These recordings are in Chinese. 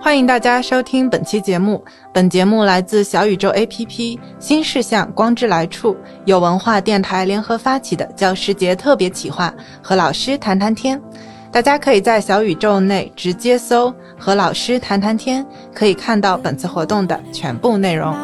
欢迎大家收听本期节目。本节目来自小宇宙 APP 新事项光之来处，有文化电台联合发起的教师节特别企划，和老师谈谈天。大家可以在小宇宙内直接搜“和老师谈谈天”，可以看到本次活动的全部内容。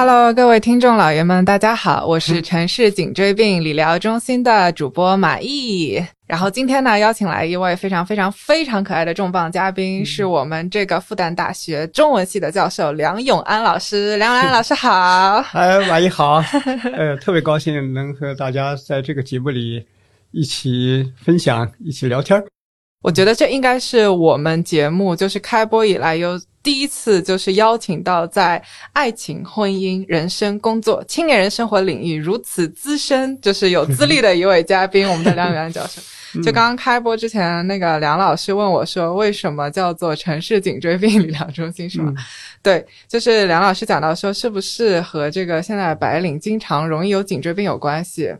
Hello，各位听众老爷们，大家好，我是城市颈椎病理疗中心的主播马毅。然后今天呢，邀请来一位非常非常非常可爱的重磅嘉宾，是我们这个复旦大学中文系的教授梁永安老师。梁永安老师好。哎，马毅好，呃，特别高兴能和大家在这个节目里一起分享、一起聊天儿。我觉得这应该是我们节目就是开播以来有第一次，就是邀请到在爱情、婚姻、人生、工作、青年人生活领域如此资深，就是有资历的一位嘉宾，我们的梁永安教授。就刚刚开播之前，那个梁老师问我说，为什么叫做城市颈椎病理疗中心，是吗？对，就是梁老师讲到说，是不是和这个现在白领经常容易有颈椎病有关系？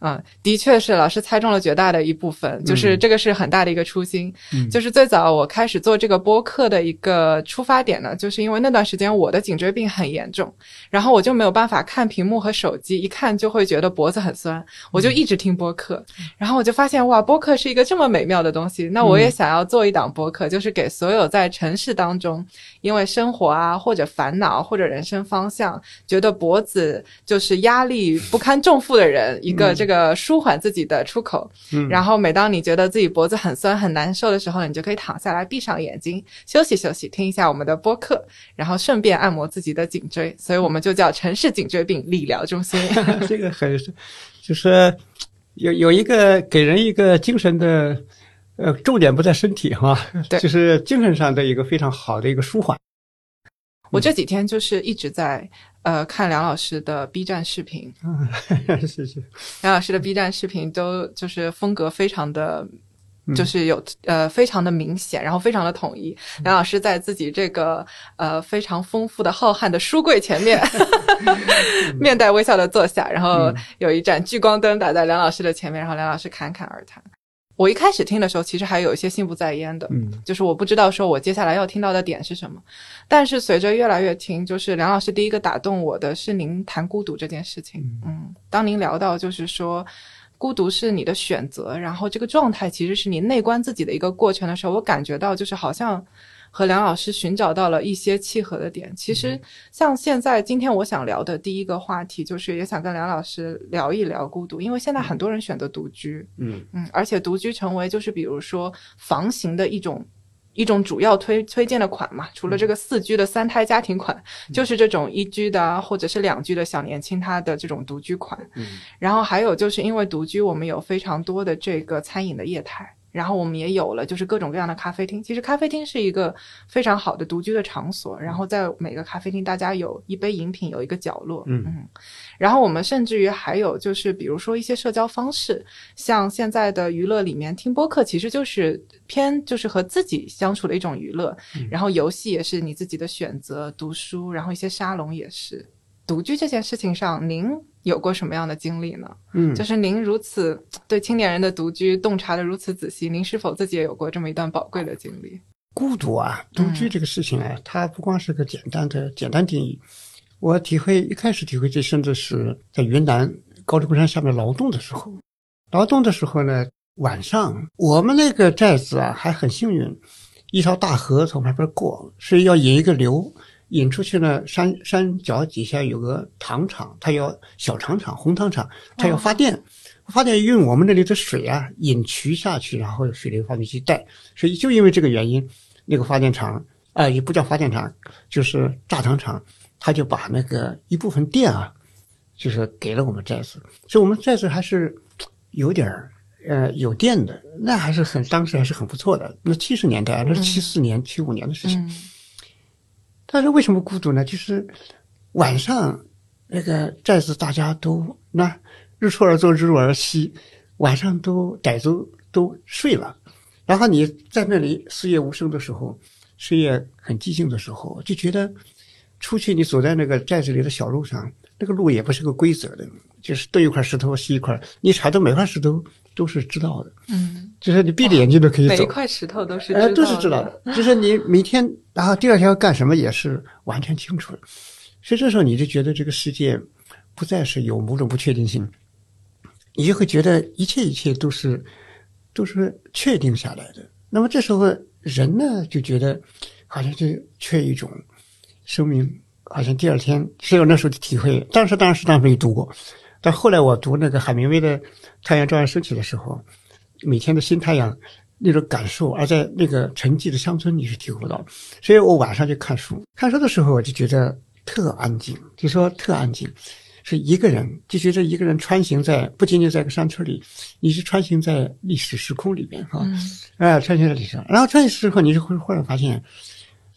嗯，的确是，老师猜中了绝大的一部分，就是这个是很大的一个初心。嗯。就是最早我开始做这个播客的一个出发点呢，就是因为那段时间我的颈椎病很严重，然后我就没有办法看屏幕和手机，一看就会觉得脖子很酸，我就一直听播客，然后我就发现哇，播客是一个这么美妙的东西，那我也想要做一档播客，就是给所有在城市当中因为生活啊或者烦恼或者人生方向觉得脖子就是压力不堪重负的人，一个这个舒缓自己的出口。嗯然后每当你觉得自己脖子很酸很难受的时候，你就可以躺下来，闭上眼睛休息休息，听一下我们的播客，然后顺便按摩自己的颈椎。所以我们就叫城市颈椎病理疗中心。这个很是，就是有有一个给人一个精神的，呃，重点不在身体哈，对就是精神上的一个非常好的一个舒缓。我这几天就是一直在呃看梁老师的 B 站视频，是是，梁老师的 B 站视频都就是风格非常的。嗯就是有呃非常的明显，然后非常的统一。梁老师在自己这个呃非常丰富的浩瀚的书柜前面，面带微笑的坐下，然后嗯有一盏聚光灯打在梁老师的前面，然后梁老师侃侃而谈。我一开始听的时候，其实还有一些心不在焉的，嗯就是我不知道说我接下来要听到的点是什么。但是随着越来越听，就是梁老师第一个打动我的是您谈孤独这件事情。嗯，当您聊到就是说。孤独是你的选择，然后这个状态其实是你内观自己的一个过程的时候，我感觉到就是好像和梁老师寻找到了一些契合的点。其实像现在今天我想聊的第一个话题，就是也想跟梁老师聊一聊孤独，因为现在很多人选择独居，嗯嗯，而且独居成为就是比如说房型的一种一种主要推推荐的款嘛，除了这个四居的三胎家庭款，就是这种一居的啊，或者是两居的小年轻他的这种独居款。嗯然后还有就是因为独居，我们有非常多的这个餐饮的业态。然后我们也有了，就是各种各样的咖啡厅。其实咖啡厅是一个非常好的独居的场所。然后在每个咖啡厅，大家有一杯饮品，有一个角落。嗯嗯然后我们甚至于还有就是，比如说一些社交方式，像现在的娱乐里面，听播客其实就是偏就是和自己相处的一种娱乐。然后游戏也是你自己的选择，读书，然后一些沙龙也是。独居这件事情上，您有过什么样的经历呢？嗯，就是您如此对青年人的独居洞察的如此仔细，您是否自己也有过这么一段宝贵的经历？孤独啊，独嗯居这个事情啊，它不光是个简单的简单定义。我体会一开始体会这，甚至是在云南高黎贡山下面劳动的时候，劳动的时候呢，晚上我们那个寨子啊还很幸运，一条大河从旁边过，是要引一个流，引出去呢，山山脚底下有个糖厂，它要小糖厂、红糖厂，它要发电。发电用我们那里的水啊引渠下去，然后水力发电机带，所以就因为这个原因，那个发电厂啊、也不叫发电厂，就是榨糖厂，他就把那个一部分电啊，就是给了我们寨子，所以我们寨子还是有点儿呃有电的，那还是很当时还是很不错的。那七十年代，那是七四年、七五年的事情。嗯但是为什么孤独呢？就是晚上那个寨子大家都那日出而作，日落而息，晚上都傣族都睡了，然后你在那里四夜无声的时候，四夜很寂静的时候，就觉得出去你走在那个寨子里的小路上，那个路也不是个规则的，就是东一块石头西一块，你踩到每块石头都是知道的，嗯，就是你闭着眼睛都可以走每一。块石头都是哎，知都是知道。的，就是你每天，然后第二天要干什么也是完全清楚的，所以这时候你就觉得这个世界不再是有某种不确定性，你就会觉得一切一切都是都是确定下来的。那么这时候人呢就觉得好像就缺一种生命，好像第二天，只有那时候的体会，当时当时当时没读过，但后来我读那个海明威的《太阳照样升起》的时候，每天的新太阳那种感受，而在那个沉寂的乡村你是体会不到。所以我晚上就看书，看书的时候我就觉得特安静，就说特安静，是一个人，就觉得一个人穿行在不仅仅在一个山村里，你是穿行在历史时空里边哈，嗯哎、穿行在历史上，然后穿行时候你就会忽然发现，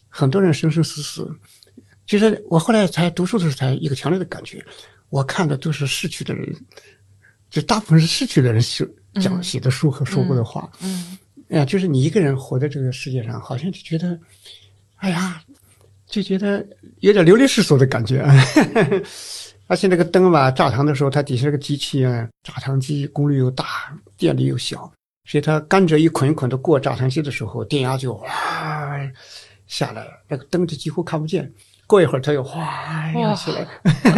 很多人生生死死。其实我后来才读书的时候才一个强烈的感觉，我看的都是逝去的人，就大部分是逝去的人写讲写的书和说过的话。嗯哎呀，就是你一个人活在这个世界上，好像就觉得，哎呀，就觉得有点流离失所的感觉。而且那个灯吧，炸膛的时候，它底下那个机器啊，炸膛机功率又大，电力又小，所以它甘蔗一捆一捆的过炸膛机的时候，电压就哗下来了，那个灯就几乎看不见。过一会儿它又哗亮起来，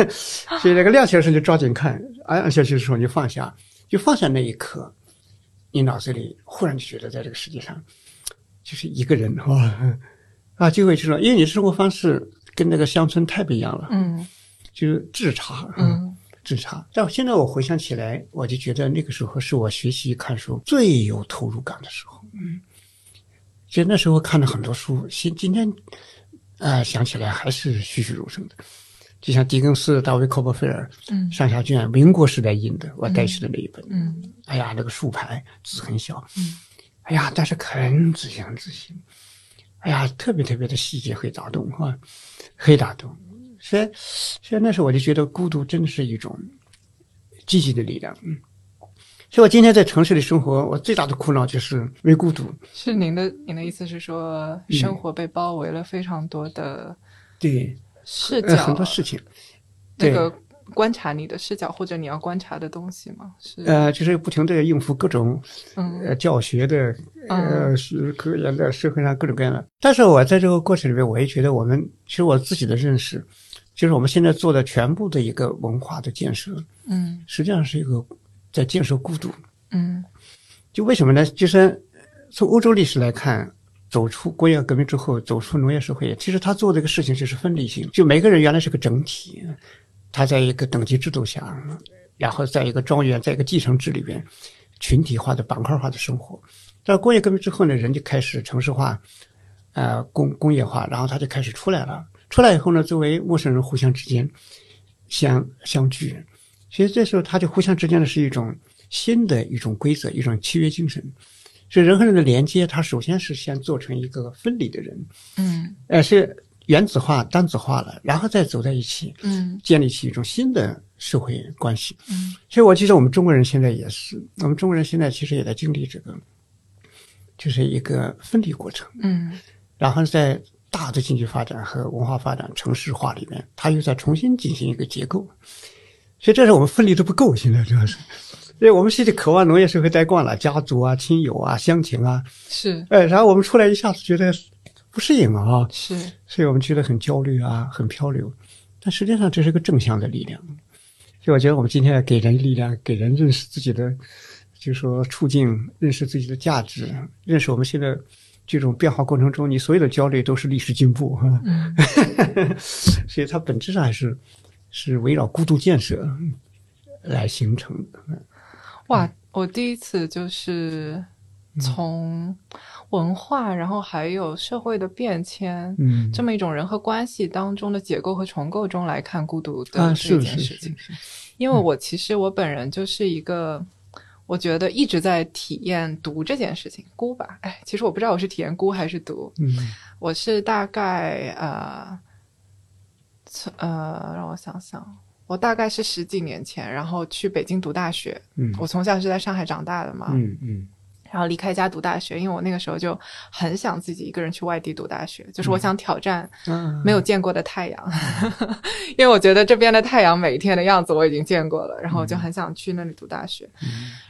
所以那个亮起来的时候就抓紧看，按按下去的时候你就放下，就放下那一刻，你脑子里忽然就觉得在这个世界上，就是一个人哇啊，就会这种，因为你的生活方式跟那个乡村太不一样了，嗯就是质差，嗯自查。但现在我回想起来，我就觉得那个时候是我学习看书最有投入感的时候。嗯，其实那时候看了很多书，今今天啊、呃想起来还是栩栩如生的。就像狄更斯、大卫·科波菲尔嗯。上下卷，民国时代印的，我带去的那一本。嗯。哎呀，那个竖排字很小，嗯，哎呀，但是很仔细，很仔细，哎呀，特别特别的细节会打动哈，会打动。所以，所以那时候我就觉得孤独真的是一种积极的力量。嗯，所以我今天在城市里生活，我最大的苦恼就是为孤独。是您的您的意思是说，生活被包围了非常多的对，视角，呃，很多事情，对那个观察你的视角或者你要观察的东西吗？是呃，就是不停的应付各种嗯呃教学的嗯呃是科研的社会上各种各样的。但是我在这个过程里面，我也觉得我们其实我自己的认识，就是我们现在做的全部的一个文化的建设，嗯实际上是一个在建设孤独。嗯就为什么呢？就是从欧洲历史来看。走出工业革命之后，走出农业社会，其实他做这个事情就是分离性，就每个人原来是个整体，他在一个等级制度下，然后在一个庄园，在一个继承制里边，群体化的板块化的生活。到工业革命之后呢，人就开始城市化，呃，工工业化，然后他就开始出来了。出来以后呢，作为陌生人互相之间相相聚，其实这时候他就互相之间的是一种新的一种规则，一种契约精神。所以人和人的连接，它首先是先做成一个分离的人，嗯呃，是原子化、单子化了，然后再走在一起，嗯建立起一种新的社会关系。嗯所以我记得我们中国人现在也是，我们中国人现在其实也在经历这个，就是一个分离过程。嗯然后在大的经济发展和文化发展、城市化里面，它又在重新进行一个结构。所以这是我们分离的不够，现在主要是，因为我们现在渴望农业社会待惯了，家族啊、亲友啊、乡情啊，是哎，然后我们出来一下子觉得不适应了啊，是所以我们觉得很焦虑啊，很漂流。但实际上这是个正向的力量，所以我觉得我们今天要给人力量，给人认识自己的，就是说处境，认识自己的价值，认识我们现在这种变化过程中，你所有的焦虑都是历史进步哈。嗯 所以它本质上还是是围绕孤独建设来形成的。哇！我第一次就是从文化，然后还有社会的变迁，嗯。这么一种人和关系当中的解构和重构中来看孤独的啊，这件事情。因为我其实我本人就是一个，我觉得一直在体验读这件事情，孤吧。哎，其实我不知道我是体验孤还是读，嗯。我是大概呃，呃，让我想想，我大概是十几年前，然后去北京读大学。嗯我从小是在上海长大的嘛，嗯嗯然后离开家读大学，因为我那个时候就很想自己一个人去外地读大学，就是我想挑战嗯没有见过的太阳，因为我觉得这边的太阳每一天的样子我已经见过了，然后我就很想去那里读大学。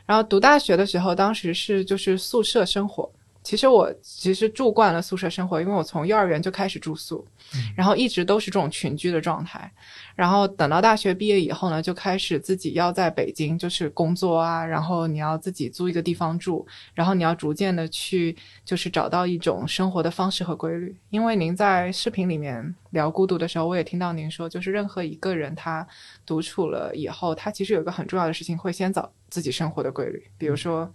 然后读大学的时候，当时是就是宿舍生活。其实我其实住惯了宿舍生活，因为我从幼儿园就开始住宿，然后一直都是这种群居的状态。然后等到大学毕业以后呢，就开始自己要在北京就是工作啊，然后你要自己租一个地方住，然后你要逐渐的去就是找到一种生活的方式和规律。因为您在视频里面聊孤独的时候，我也听到您说，就是任何一个人他独处了以后，他其实有一个很重要的事情，会先找自己生活的规律，比如说。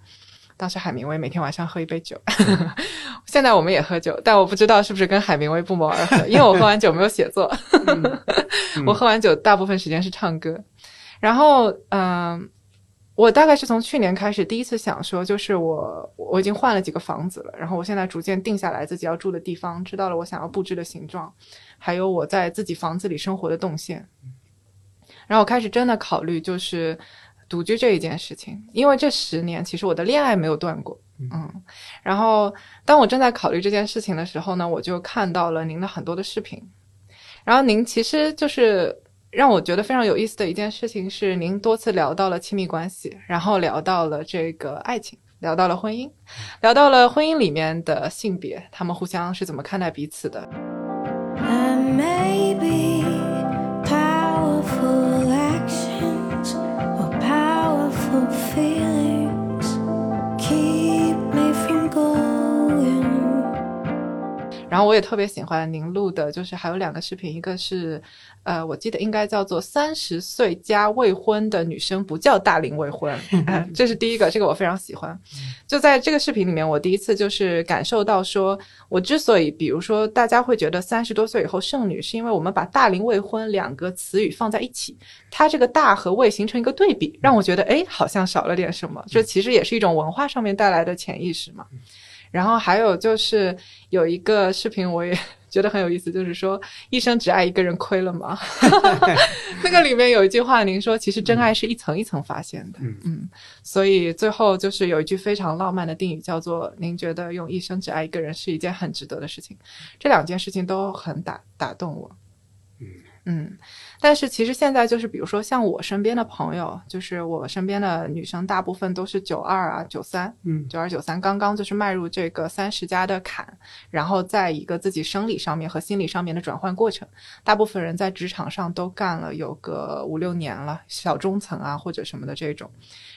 当时海明威每天晚上喝一杯酒，现在我们也喝酒，但我不知道是不是跟海明威不谋而合，因为我喝完酒没有写作，我喝完酒大部分时间是唱歌。然后，嗯、我大概是从去年开始第一次想说，就是我我已经换了几个房子了，然后我现在逐渐定下来自己要住的地方，知道了我想要布置的形状，还有我在自己房子里生活的动线。然后我开始真的考虑，就是独居这一件事情，因为这十年其实我的恋爱没有断过，嗯。然后当我正在考虑这件事情的时候呢，我就看到了您的很多的视频，然后您其实就是让我觉得非常有意思的一件事情是，您多次聊到了亲密关系，然后聊到了这个爱情。聊到了婚姻，聊到了婚姻里面的性别，他们互相是怎么看待彼此的。And maybe 然后我也特别喜欢您录的，就是还有两个视频，一个是，呃，我记得应该叫做三十岁加未婚的女生不叫大龄未婚，呃这是第一个，这个我非常喜欢。就在这个视频里面，我第一次就是感受到说，我之所以，比如说大家会觉得三十多岁以后剩女，是因为我们把大龄未婚两个词语放在一起，它这个大和未形成一个对比，让我觉得，哎，好像少了点什么。这其实也是一种文化上面带来的潜意识嘛。然后还有就是有一个视频，我也觉得很有意思，就是说一生只爱一个人亏了吗？那个里面有一句话，您说其实真爱是一层一层发现的，嗯嗯所以最后就是有一句非常浪漫的定语，叫做您觉得用一生只爱一个人是一件很值得的事情。这两件事情都很打打动我。嗯嗯，但是其实现在就是，比如说像我身边的朋友，就是我身边的女生，大部分都是九二啊、九三，嗯九二九三，刚刚就是迈入这个三十加的坎，然后在一个自己生理上面和心理上面的转换过程。大部分人在职场上都干了有个五六年了，小中层啊或者什么的这种，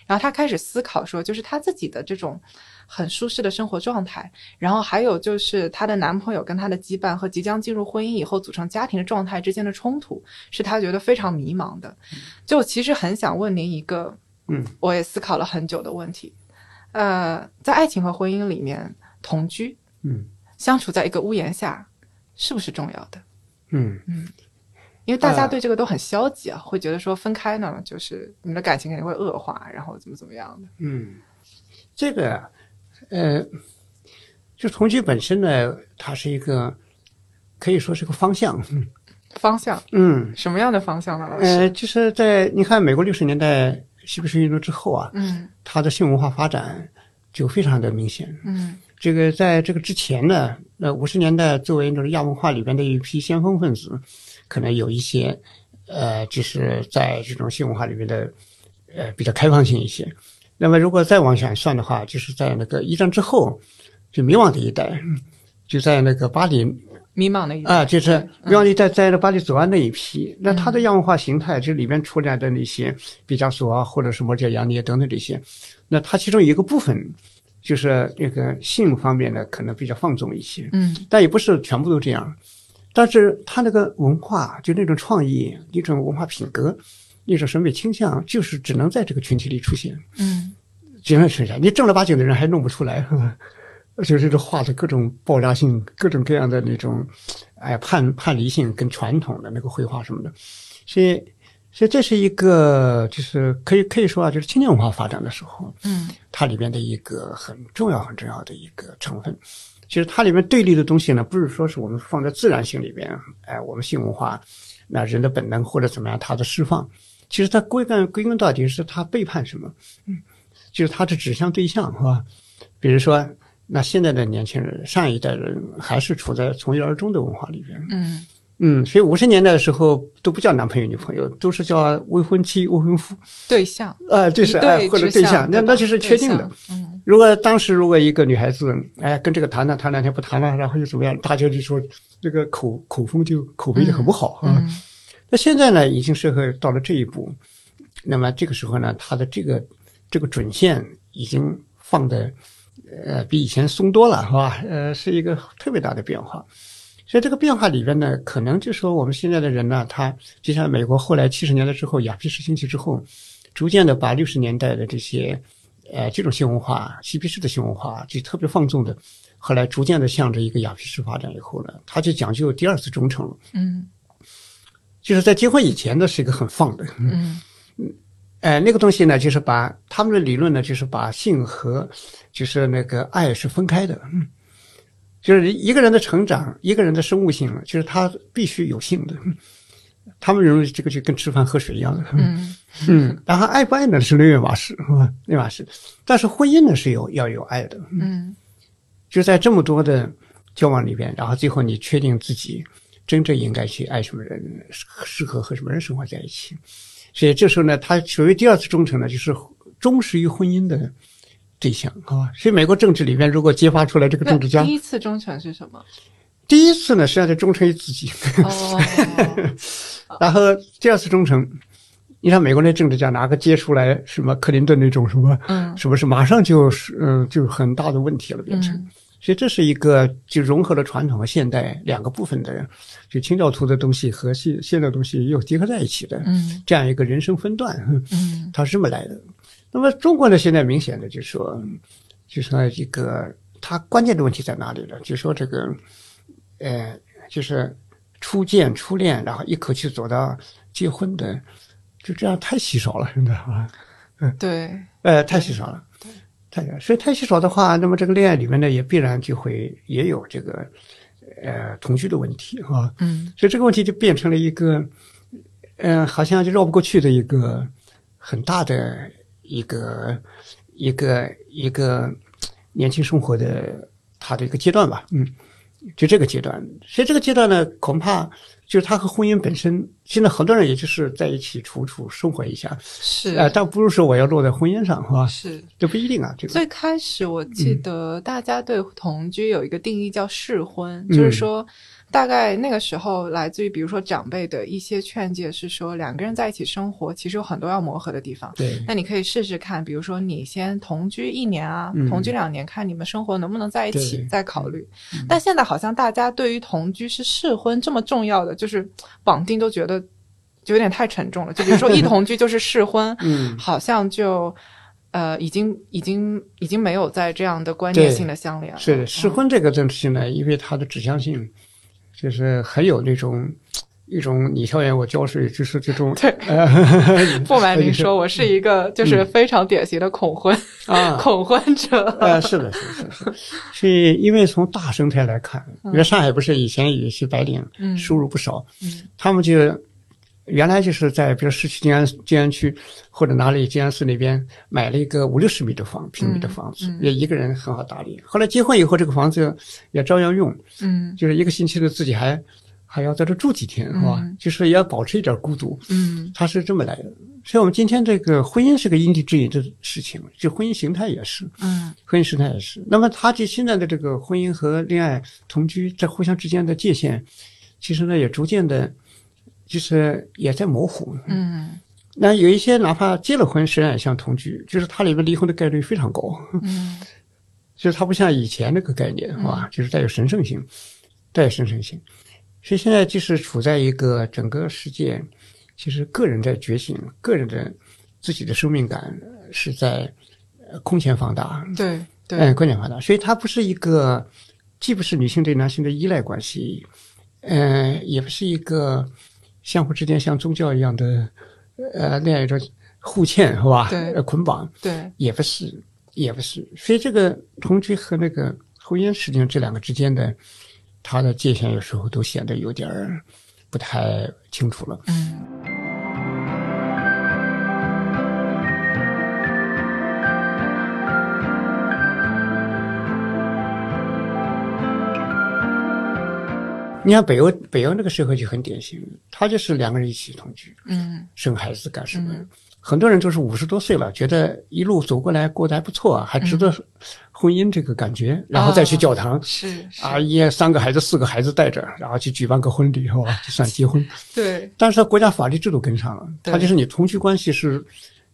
然后他开始思考说，就是他自己的这种很舒适的生活状态，然后还有就是她的男朋友跟她的羁绊和即将进入婚姻以后组成家庭的状态之间的冲突，是她觉得非常迷茫的。就其实很想问您一个，嗯，我也思考了很久的问题，呃，在爱情和婚姻里面，同居嗯相处在一个屋檐下，是不是重要的？嗯嗯因为大家呃对这个都很消极啊，会觉得说分开呢，就是你们的感情肯定会恶化，然后怎么怎么样的。嗯，这个呃，就同居本身呢，它是一个可以说是个方向。方向嗯，什么样的方向呢，老师？呃，就是在你看美国六十年代嬉皮士运动之后啊，嗯它的性文化发展就非常的明显。嗯这个在这个之前呢，呃，五十年代作为那种亚文化里边的一批先锋分子，可能有一些，呃，就是在这种性文化里面的，呃，比较开放性一些。那么如果再往前算的话，就是在那个一战之后，就迷惘的一代，就在那个巴黎迷茫的啊，就是嗯迷惘的一代，在那巴黎左岸那一批，那它的亚文化形态，这里边出来的那些毕加索啊，或者是摩羯杨尼等等这些，那它其中有一个部分。就是那个性方面的，可能比较放纵一些，嗯但也不是全部都这样。但是他那个文化，就那种创意、一种文化品格、一种审美倾向，就是只能在这个群体里出现，嗯只能剩下你正儿八经的人还弄不出来。就是这画的各种爆炸性、各种各样的那种，哎，叛叛离性跟传统的那个绘画什么的，所以，所以这是一个，就是可以可以说啊，就是青年文化发展的时候，嗯它里边的一个很重要、很重要的一个成分。其实它里面对立的东西呢，不是说是我们放在自然性里边，哎，我们性文化，那人的本能或者怎么样，它的释放，其实它归根归根到底是它背叛什么，嗯，就是它的指向对象是吧？比如说，那现在的年轻人，上一代人还是处在从一而终的文化里边。嗯嗯，所以五十年代的时候都不叫男朋友女朋友，都是叫未婚妻、未婚夫。对象，啊，就是一对哎或者对象，那那就是确定的嗯如果当时如果一个女孩子哎跟这个谈谈谈两天不谈了，然后又怎么样，大家就说这个口口风就口碑就很不好啊。嗯那现在呢，已经社会到了这一步，那么这个时候呢，它的这个这个准线已经放的呃比以前松多了，是吧？呃，是一个特别大的变化。所以这个变化里边呢，可能就说我们现在的人呢，他就像美国后来七十年代之后，雅皮士兴起之后，逐渐的把六十年代的这些呃这种新文化、嬉皮士的新文化，就特别放纵的，后来逐渐的向着一个雅皮士发展以后呢，他就讲究第二次忠诚了。嗯就是在结婚以前呢，是一个很放的，嗯呃，那个东西呢，就是把他们的理论呢，就是把性和就是那个爱是分开的，嗯，就是一个人的成长，一个人的生物性，就是他必须有性的，嗯他们认为这个就跟吃饭喝水一样的，嗯嗯，然后爱不爱呢是另一码事？另一码事，但是婚姻呢是有要有爱的，嗯就在这么多的交往里边，然后最后你确定自己真正应该去爱什么人，适适合和什么人生活在一起。所以这时候呢，他所谓第二次忠诚呢，就是忠实于婚姻的对象，好吧？所以美国政治里面，如果揭发出来这个政治家第，一次忠诚是什么？第一次呢实际上是忠诚于自己，哦，然后第二次忠诚，你看美国那政治家哪个揭出来什么克林顿那种什么，嗯是不是马上就是嗯、就很大的问题了变成。嗯所以这是一个就融合了传统和现代两个部分的，就清教徒的东西和现现代东西又结合在一起的嗯这样一个人生分段，嗯它是这么来的。那么中国呢，现在明显的就是说，就是说一个它关键的问题在哪里呢？就是说这个，呃，就是初见初恋，然后一口气走到结婚的，就这样太稀少了，真的啊。对，呃，太稀少了，太少，所以太稀少的话，那么这个恋爱里面呢，也必然就会也有这个呃同居的问题啊，嗯。所以这个问题就变成了一个，呃，好像就绕不过去的一个很大的一个一个一个年轻生活的他的一个阶段吧，嗯，就这个阶段，所以这个阶段呢，恐怕就是他和婚姻本身，现在很多人也就是在一起处处生活一下，是呃，但不是说我要落在婚姻上，是吧？是。这不一定啊，这个最开始我记嗯得大家对同居有一个定义叫试婚，嗯就是说大概那个时候来自于比如说长辈的一些劝诫是说两个人在一起生活其实有很多要磨合的地方。对，那你可以试试看，比如说你先同居一年啊，嗯同居两年，看你们生活能不能在一起再考虑。但现在好像大家对于同居是试婚这么重要的，就是绑定都觉得就有点太沉重了。就比如说一同居就是试婚，嗯，好像就呃已经已经已经没有在这样的观念性的相连了。是的，试婚这个东西呢，因为它的指向性，就是很有那种一种你挑盐我浇水，就是这种对呃 不瞒您说，我是一个就是非常典型的恐婚、啊，恐婚者。呃，是的，是的，是的，是因为从大生态来看，因为上海不是以前有一些白领嗯。收入不少，嗯。他们就原来就是在比如市区静安静安区或者哪里静安寺那边买了一个五六十米的房平米的房子，也一个人很好打理。后来结婚以后，这个房子也照样用，嗯就是一个星期的自己还还要在这住几天，是吧？嗯就是也要保持一点孤独。嗯他是这么来的，所以我们今天这个婚姻是个因地制宜的事情，就婚姻形态也是。嗯婚姻形态也是。那么，他这现在的这个婚姻和恋爱同居在互相之间的界限，其实呢也逐渐的，就是也在模糊。嗯。那有一些哪怕结了婚，实际上也像同居，就是它里面离婚的概率非常高，嗯。就是它不像以前那个概念，是吧？就是带有神圣性，带有神圣性。所以现在就是处在一个整个世界，其实个人在觉醒，个人的自己的生命感是在呃空前放大，对对。嗯，空前放大，所以它不是一个，既不是女性对男性的依赖关系，呃，也不是一个相互之间像宗教一样的，呃，那样一种互嵌是吧？对呃，捆绑对也不是，也不是，所以这个同居和那个婚姻，实际上这两个之间的，它的界限有时候都显得有点儿不太清楚了。嗯你看北欧，北欧那个社会就很典型，他就是两个人一起同居，嗯生孩子干什么？嗯很多人都是五十多岁了，觉得一路走过来过得还不错啊，还值得婚姻这个感觉，然后再去教堂。是是啊，一三个孩子、四个孩子带着，然后去举办个婚礼，是吧？就算结婚。对，但是国家法律制度跟上了，对它就是你同居关系是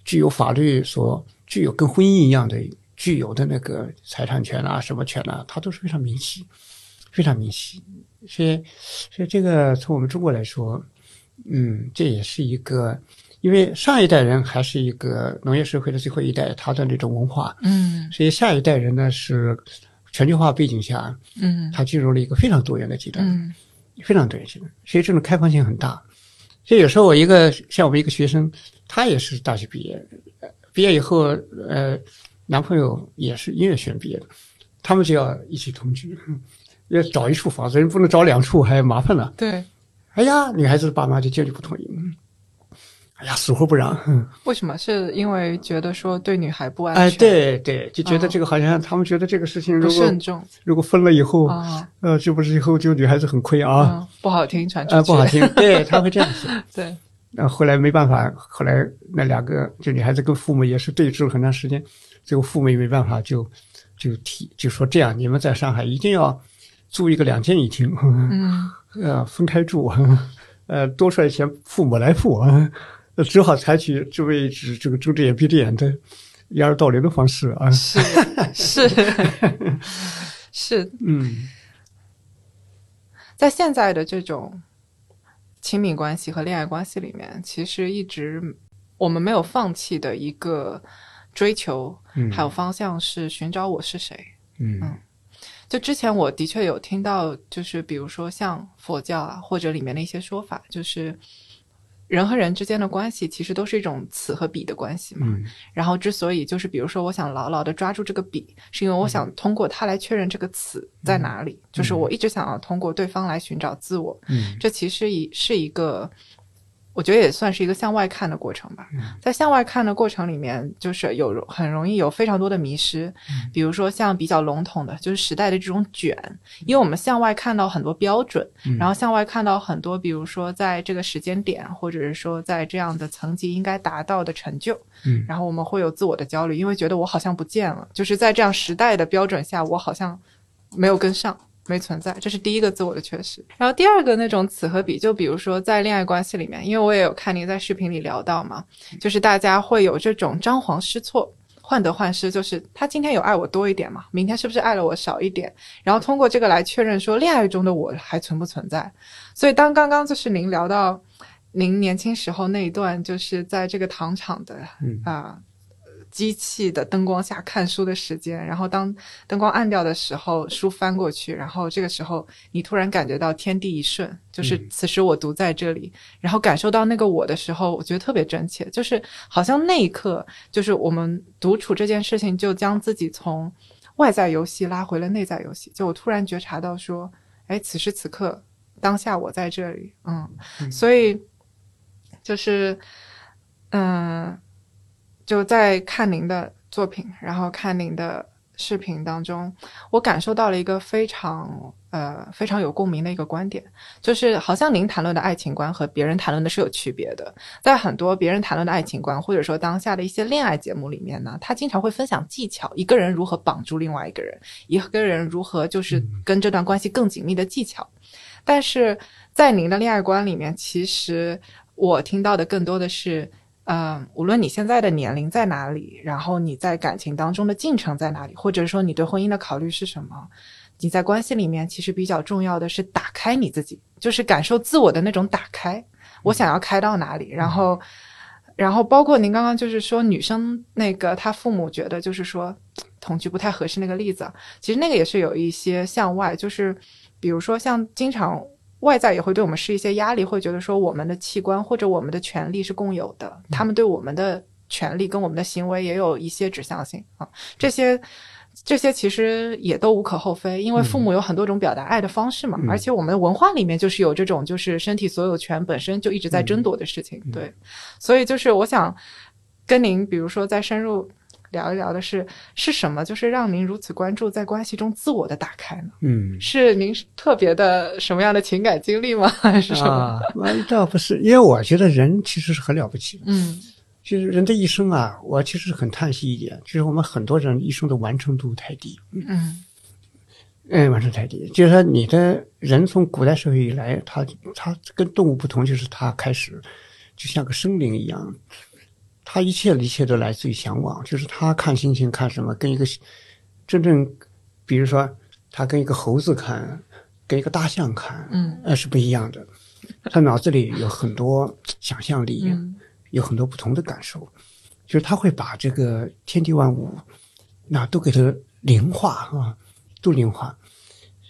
具有法律所具有跟婚姻一样的具有的那个财产权啊、什么权啊，它都是非常明晰，非常明晰。所以，所以这个从我们中国来说，嗯，这也是一个，因为上一代人还是一个农业社会的最后一代，他的那种文化，嗯所以下一代人呢是全球化背景下，嗯他进入了一个非常多元的阶段。嗯非常多元阶段，所以这种开放性很大。所以有时候我一个像我们一个学生，他也是大学毕业，呃毕业以后，呃，男朋友也是音乐学院毕业的，他们就要一起同居，要找一处房子，人不能找两处，还麻烦呢。对，哎呀，女孩子的爸妈就坚决不同意，哎呀，死活不让。为什么？是因为觉得说对女孩不安哎，全，，对对，就觉得这个好像他们觉得这个事情如果慎重如果分了以后，啊，呃，是不是以后就女孩子很亏啊？嗯，不好听，传出去，呃，不好听，对，他会这样想。对，那后来没办法，后来那两个就女孩子跟父母也是对峙了很长时间，最后父母也没办法，就就提就说这样，你们在上海一定要租一个两间一厅，嗯。呃，分开住，呃，多出来钱父母来付啊，呃 只好采取这位只这个睁着眼闭着眼的掩耳盗铃的方式啊，是是。是，嗯。在现在的这种亲密关系和恋爱关系里面，其实一直我们没有放弃的一个追求，嗯，还有方向是寻找我是谁。嗯就之前我的确有听到，就是比如说像佛教啊，或者里面的一些说法，就是人和人之间的关系其实都是一种此和彼的关系嘛。嗯然后之所以就是比如说我想牢牢的抓住这个彼，是因为我想通过它来确认这个此在哪里，就是我一直想要通过对方来寻找自我。嗯这其实也是一个，我觉得也算是一个向外看的过程吧。嗯在向外看的过程里面，就是有很容易有非常多的迷失，嗯比如说像比较笼统的，就是时代的这种卷，因为我们向外看到很多标准，嗯然后向外看到很多，比如说在这个时间点，或者是说在这样的层级应该达到的成就，嗯然后我们会有自我的焦虑，因为觉得我好像不见了，就是在这样时代的标准下，我好像没有跟上。没存在，这是第一个自我的缺失。然后第二个那种此和彼，就比如说在恋爱关系里面，因为我也有看您在视频里聊到嘛，就是大家会有这种张皇失措、患得患失，就是他今天有爱我多一点嘛，明天是不是爱了我少一点？然后通过这个来确认说恋爱中的我还存不存在。所以当刚刚就是您聊到您年轻时候那一段，就是在这个糖厂的嗯啊、机器的灯光下看书的时间，然后当灯光暗掉的时候，书翻过去，然后这个时候你突然感觉到天地一瞬，就是嗯。此时我独在这里，然后感受到那个我的时候，我觉得特别真切，就是好像那一刻，就是我们独处这件事情，就将自己从外在游戏拉回了内在游戏，就我突然觉察到说，哎，此时此刻，当下我在这里，嗯，所以就是，嗯、就在看您的作品，然后看您的视频当中，我感受到了一个非常呃非常有共鸣的一个观点，就是好像您谈论的爱情观和别人谈论的是有区别的。在很多别人谈论的爱情观，或者说当下的一些恋爱节目里面呢，他经常会分享技巧，一个人如何绑住另外一个人，一个人如何就是跟这段关系更紧密的技巧。但是在您的恋爱观里面，其实我听到的更多的是，嗯，无论你现在的年龄在哪里，然后你在感情当中的进程在哪里，或者说你对婚姻的考虑是什么，你在关系里面其实比较重要的是打开你自己，就是感受自我的那种打开。我想要开到哪里，然后，然后包括您刚刚就是说女生那个她父母觉得就是说同居不太合适那个例子啊，其实那个也是有一些向外，就是比如说像经常外在也会对我们施一些压力，会觉得说我们的器官或者我们的权利是共有的，他们对我们的权利跟我们的行为也有一些指向性啊，这些。这些其实也都无可厚非，因为父母有很多种表达爱的方式嘛，而且我们的文化里面就是有这种就是身体所有权本身就一直在争夺的事情，对，所以就是我想跟您，比如说再深入聊一聊的是，是什么就是让您如此关注在关系中自我的打开呢？嗯是您特别的什么样的情感经历吗？还是什么？啊，倒不是，因为我觉得人其实是很了不起的。嗯就是人的一生啊，我其实很叹息一点，就是我们很多人一生的完成度太低。嗯嗯，完成太低，就是说你的人从古代社会以来，他他跟动物不同，就是他开始就像个生灵一样，他一切的一切都来自于向往，就是他看星星看什么，跟一个真正，比如说他跟一个猴子看，跟一个大象看，嗯那是不一样的，他脑子里有很多想象力，嗯有很多不同的感受，就是他会把这个天地万物，那都给它灵化啊，都灵化。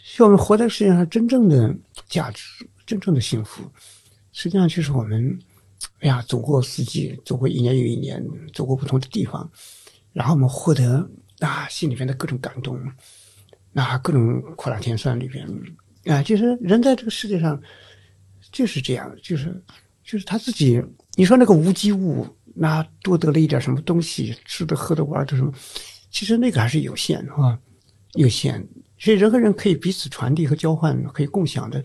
所以我们活在世界上真正的价值、真正的幸福，实际上就是我们，哎呀，走过四季，走过一年又一年，走过不同的地方，然后我们获得啊心里面的各种感动，那各种苦辣甜酸里边，啊，就是人在这个世界上就是这样，就是就是他自己，你说那个无机物，那多得了一点什么东西，吃的、喝的、玩的什么，其实那个还是有限的啊，有限。所以人和人可以彼此传递和交换，可以共享的，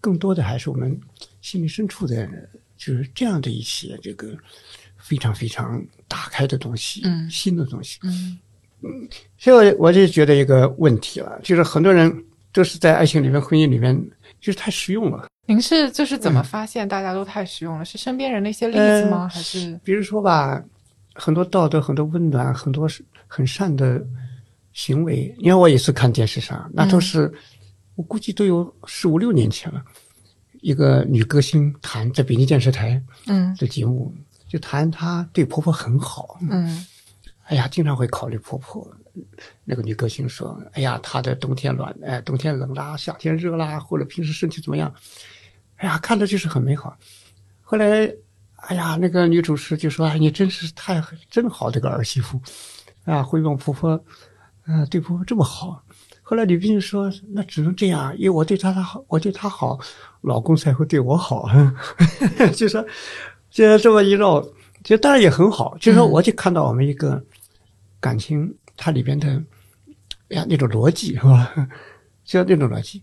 更多的还是我们心灵深处的，就是这样的一些这个非常非常打开的东西，嗯新的东西。嗯嗯所以我我就觉得一个问题了，就是很多人都是在爱情里面、婚姻里面，就是太实用了。您是就是怎么发现大家都太实用了？是身边人的一些例子吗？呃还是比如说吧，很多道德、很多温暖、很多是很善的行为。你看，我有一次看电视上，那都是、我估计都有十五六年前了，一个女歌星谈在北京电视台嗯的节目，就谈她对婆婆很好，嗯哎呀，经常会考虑婆婆。那个女歌星说：“哎呀，她的冬天暖，哎，冬天冷啦，夏天热啦，或者平时身体怎么样？哎呀，看着就是很美好。”后来，哎呀，那个女主持就说：“哎，你真是太真好这个儿媳妇，啊，会让婆婆，啊，对婆婆这么好。”后来吕冰说：“那只能这样，因为我对她她好，我对他好，老公才会对我好。”就说，就这么一绕，就当然也很好。就说我就看到我们一个感情它里边的，哎呀那种逻辑是吧？就那种逻辑。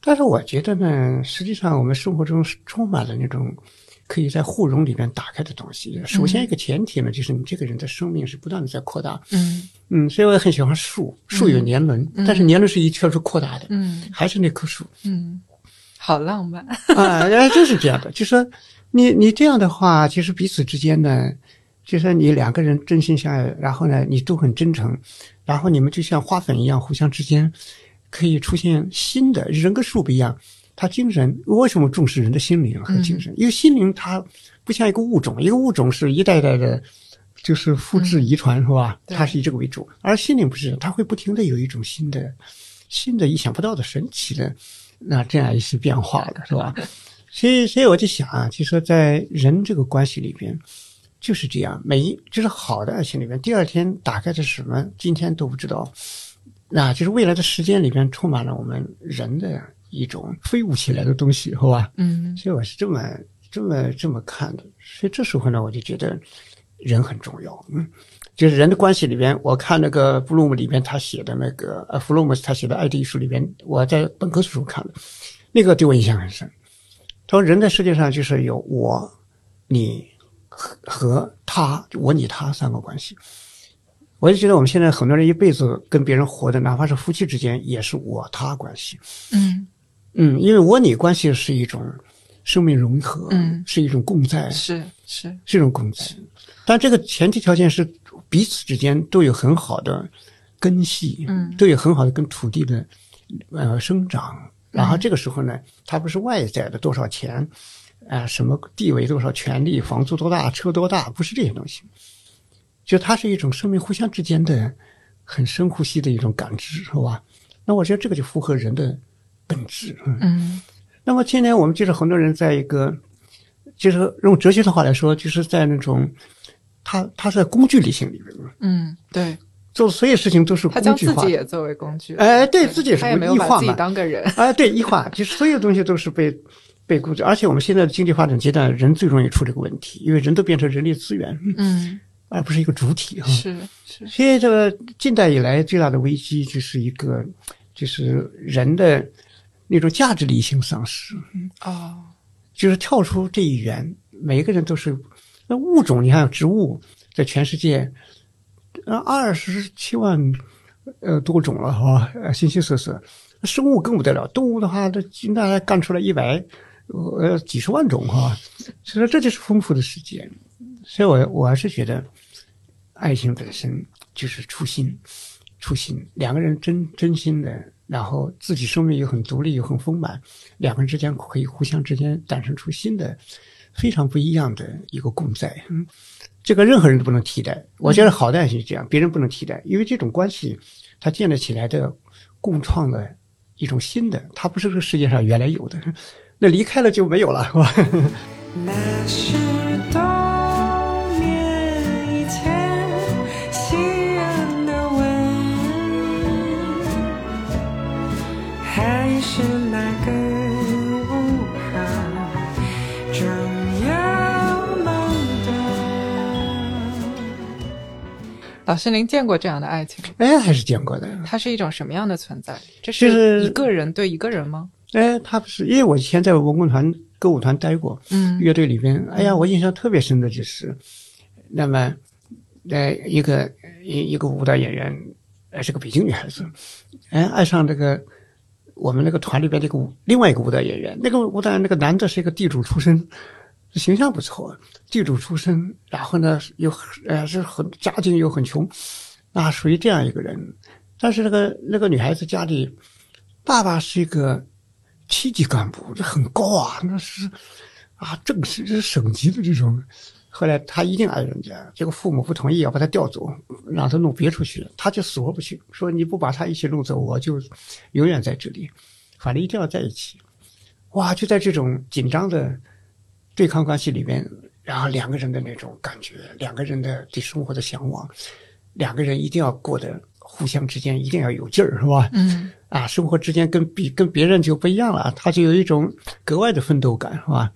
但是我觉得呢，实际上我们生活中是充满了那种可以在互融里面打开的东西。首先一个前提呢，就是你这个人的生命是不断的在扩大。嗯嗯，所以我也很喜欢树，树有年轮，但是年轮是一圈是扩大的，嗯还是那棵树。嗯，好浪漫。啊，哎，就是这样的，就说你你这样的话，其实彼此之间呢，就说你两个人真心相爱，然后呢，你都很真诚，然后你们就像花粉一样，互相之间可以出现新的人跟树不一样，它精神为什么重视人的心灵和精神？因为心灵它不像一个物种，一个物种是一代代的。就是复制遗传、是吧？它是以这个为主，而心灵不是，它会不停的有一种新的、新的意想不到的神奇的那这样一些变化的是吧？所以，所以我就想啊，就说在人这个关系里边，就是这样，每一就是好的爱情里边，第二天打开的是什么，今天都不知道。那就是未来的时间里边充满了我们人的一种飞舞起来的东西，好吧？嗯所以我是这么这么这么看的。所以这时候呢，我就觉得人很重要。嗯，就是人的关系里边，我看那个布鲁姆里边他写的那个呃，弗洛姆他写的《爱的艺术》里边，我在本科时候看的，那个对我印象很深。他说，人在世界上就是有我、你和和他，我、你、他三个关系。我就觉得我们现在很多人一辈子跟别人活的，哪怕是夫妻之间，也是我他关系。嗯嗯，因为我你关系是一种生命融合，嗯是一种共在，是是是一种共在。但这个前提条件是彼此之间都有很好的根系，嗯都有很好的跟土地的呃生长。然后这个时候呢，它不是外在的多少钱，啊、什么地位、多少权利、房租多大、车多大，不是这些东西，就它是一种生命互相之间的很深呼吸的一种感知，是吧？那我觉得这个就符合人的本质。嗯嗯那么今天我们就是很多人在一个，就是用哲学的话来说，就是在那种，他他在工具理性里面嗯，对做所有事情都是他将工具化的。自己也作为工具，哎，对自己也是他也没有把自己异化嘛，当个人。哎，对异化，就是所有东西都是被被工具，而且我们现在的经济发展阶段，人最容易出这个问题，因为人都变成人力资源。嗯而不是一个主体哈。是是，所以这个近代以来最大的危机就是一个，就是人的那种价值理性丧失，哦，就是跳出这一元，每一个人都是那物种，你看植物在全世界，呃，二十七万呃多种了哈，呃，形形色色。生物更不得了，动物的话，这那还干出来一百呃几十万种哈，所以说这就是丰富的世界。所以我我还是觉得，爱情本身就是初心，初心，两个人真真心的，然后自己生命又很独立又很丰满，两个人之间可以互相之间诞生出新的非常不一样的一个共在。嗯，这个任何人都不能替代。我觉得好的爱情是这样，别人不能替代，因为这种关系它建立起来的共创的一种新的，它不是这个世界上原来有的，那离开了就没有了，是吧？老师，您见过这样的爱情吗？哎，还是见过的。它是一种什么样的存在？这就是一个人对一个人吗？哎，他不是，因为我以前在文工团、歌舞团待过，嗯乐队里边，哎呀，我印象特别深的就是，那么，呃，一个一一个舞蹈演员，呃，是个北京女孩子，哎，爱上这个我们那个团里边那个舞另外一个舞蹈演员，那个舞蹈那个男的是一个地主出身，形象不错，地主出身，然后呢又呃是很家境又很穷，啊，属于这样一个人，但是那个那个女孩子家里，爸爸是一个七级干部，这很高啊，那是啊，正是这是省级的这种。后来他一定爱人家，结果父母不同意，要把他调走，让他弄别处去，他就死活不去，说你不把他一起弄走，我就永远在这里，反正一定要在一起。哇，就在这种紧张的对抗关系里面，然后两个人的那种感觉，两个人的对生活的向往，两个人一定要过得互相之间一定要有劲儿，是吧？嗯啊，生活之间跟比跟别人就不一样了，他就有一种格外的奋斗感，是吧？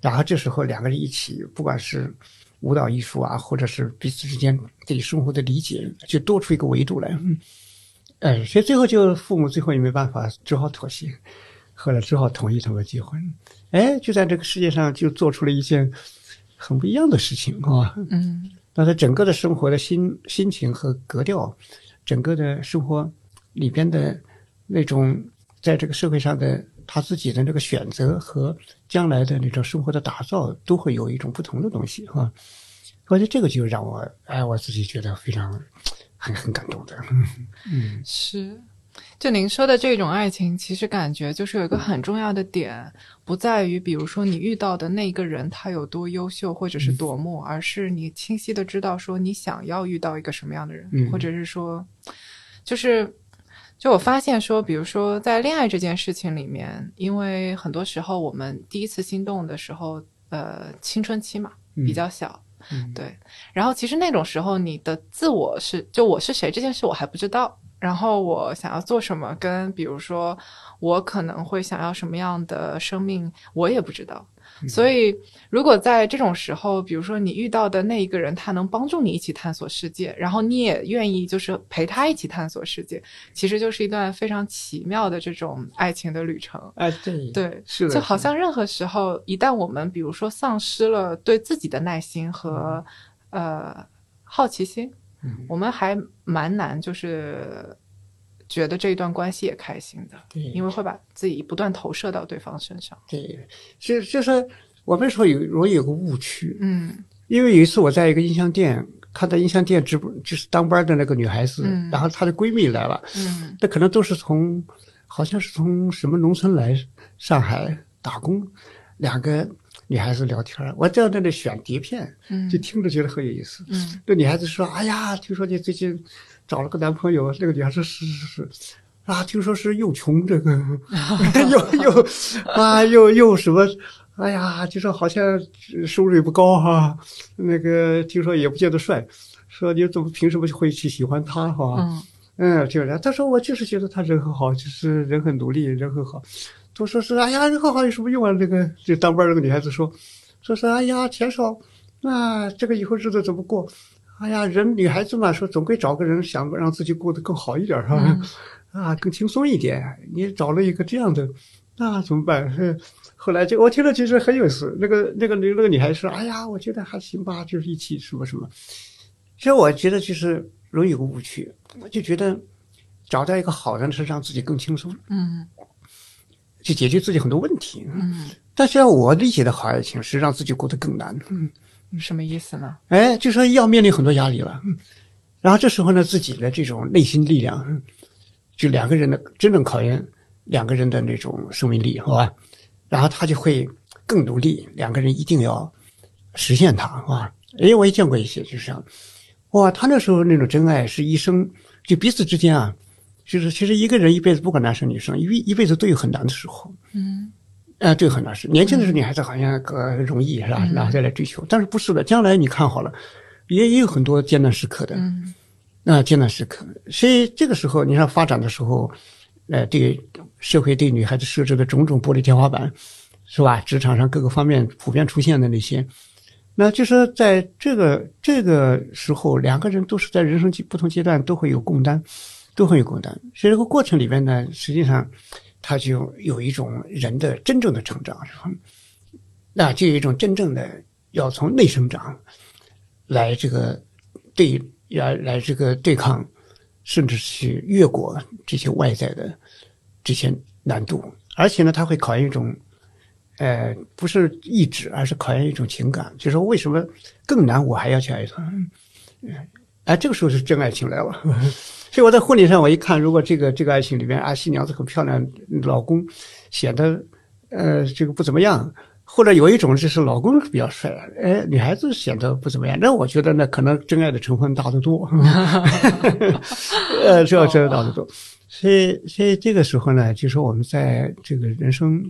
然后这时候两个人一起，不管是舞蹈艺术啊，或者是彼此之间对生活的理解，就多出一个维度来。嗯，哎，所以最后就父母最后也没办法，只好妥协，后来只好同意他们结婚。哎，就在这个世界上就做出了一件很不一样的事情啊。嗯 那他整个的生活的心心情和格调，整个的生活里边的那种，在这个社会上的他自己的那个选择和将来的那种生活的打造，都会有一种不同的东西哈。我觉得这个就让我哎，我自己觉得非常很很感动的。嗯是。就您说的这种爱情，其实感觉就是有一个很重要的点，不在于比如说你遇到的那个人他有多优秀或者是多么，而是你清晰的知道说你想要遇到一个什么样的人，嗯。或者是说，就是就我发现说，比如说在恋爱这件事情里面，因为很多时候我们第一次心动的时候，呃，青春期嘛，比较小，嗯。对。然后其实那种时候，你的自我是就我是谁这件事我还不知道，然后我想要做什么，跟比如说我可能会想要什么样的生命，我也不知道。所以，如果在这种时候，比如说你遇到的那一个人，他能帮助你一起探索世界，然后你也愿意就是陪他一起探索世界，其实就是一段非常奇妙的这种爱情的旅程。哎，对对，是的，就好像任何时候，一旦我们比如说丧失了对自己的耐心和、呃好奇心，嗯我们还蛮难就是觉得这一段关系也开心的，对因为会把自己不断投射到对方身上。对，就就是我们说有容易有个误区，嗯因为有一次我在一个音像店看到音像店直播，就是当班的那个女孩子，嗯然后她的闺蜜来了，嗯那可能都是从好像是从什么农村来上海打工，两个女孩子聊天儿，我在那里选碟片，嗯就听着觉得很有意思。嗯那女孩子说：“哎呀，听说你最近找了个男朋友。”那个女孩子是是是是，啊，听说是又穷这个，又又啊又又什么，哎呀，就说好像收入也不高哈，那个听说也不见得帅，说你怎么凭什么会去喜欢他哈？嗯嗯，就是他说我就是觉得他人很好，就是人很努力，人很好。都说是哎呀，人很好有什么用啊？这个就当班那个女孩子说，说是哎呀钱少，那这个以后日子怎么过？哎呀，人女孩子嘛，说总归找个人想让自己过得更好一点，是吧？嗯啊，更轻松一点。你找了一个这样的，那怎么办？是后来就我听了，其实很有意思。那个那个那个女孩说：“哎呀，我觉得还行吧，就是一起什么什么。”其实我觉得就是容易有个误区，我就觉得找到一个好人是让自己更轻松，嗯去解决自己很多问题。嗯，但是我理解的好爱情是让自己过得更难。嗯，什么意思呢？哎，就说要面临很多压力了。嗯，然后这时候呢，自己的这种内心力量，嗯就两个人的真正考验两个人的那种生命力，好吧？然后他就会更努力，两个人一定要实现它，啊。哎，我也见过一些，就是这样。哇，他那时候那种真爱是一生就彼此之间啊，就是其实一个人一辈子不管男生女生，一一辈子都有很难的时候。嗯啊，这个很难是。年轻的时候女孩子好像呃容易是吧？然后再来追求，但是不是的，将来你看好了，也也有很多艰难时刻的。嗯啊，艰难时刻。所以这个时候，你看发展的时候，呃，对社会对女孩子设置的种种玻璃天花板，是吧？职场上各个方面普遍出现的那些，那就是在这个这个时候，两个人都是在人生阶不同阶段都会有共担，都会有共担。所以这个过程里面呢，实际上它就有一种人的真正的成长，是吧？那就有一种真正的要从内生长来这个对来来这个对抗，甚至是越过这些外在的这些难度，而且呢，它会考验一种，呃，不是意志，而是考验一种情感，就是说为什么更难，我还要去爱他？哎，这个时候是真爱情来了。所以我在婚礼上，我一看，如果这个这个爱情里面啊，新娘子很漂亮，老公显得呃这个不怎么样，或者有一种就是老公比较帅，哎，女孩子显得不怎么样，那我觉得呢，可能真爱的成分大得多，呃，这这大得多。所以，所以这个时候呢，就说我们在这个人生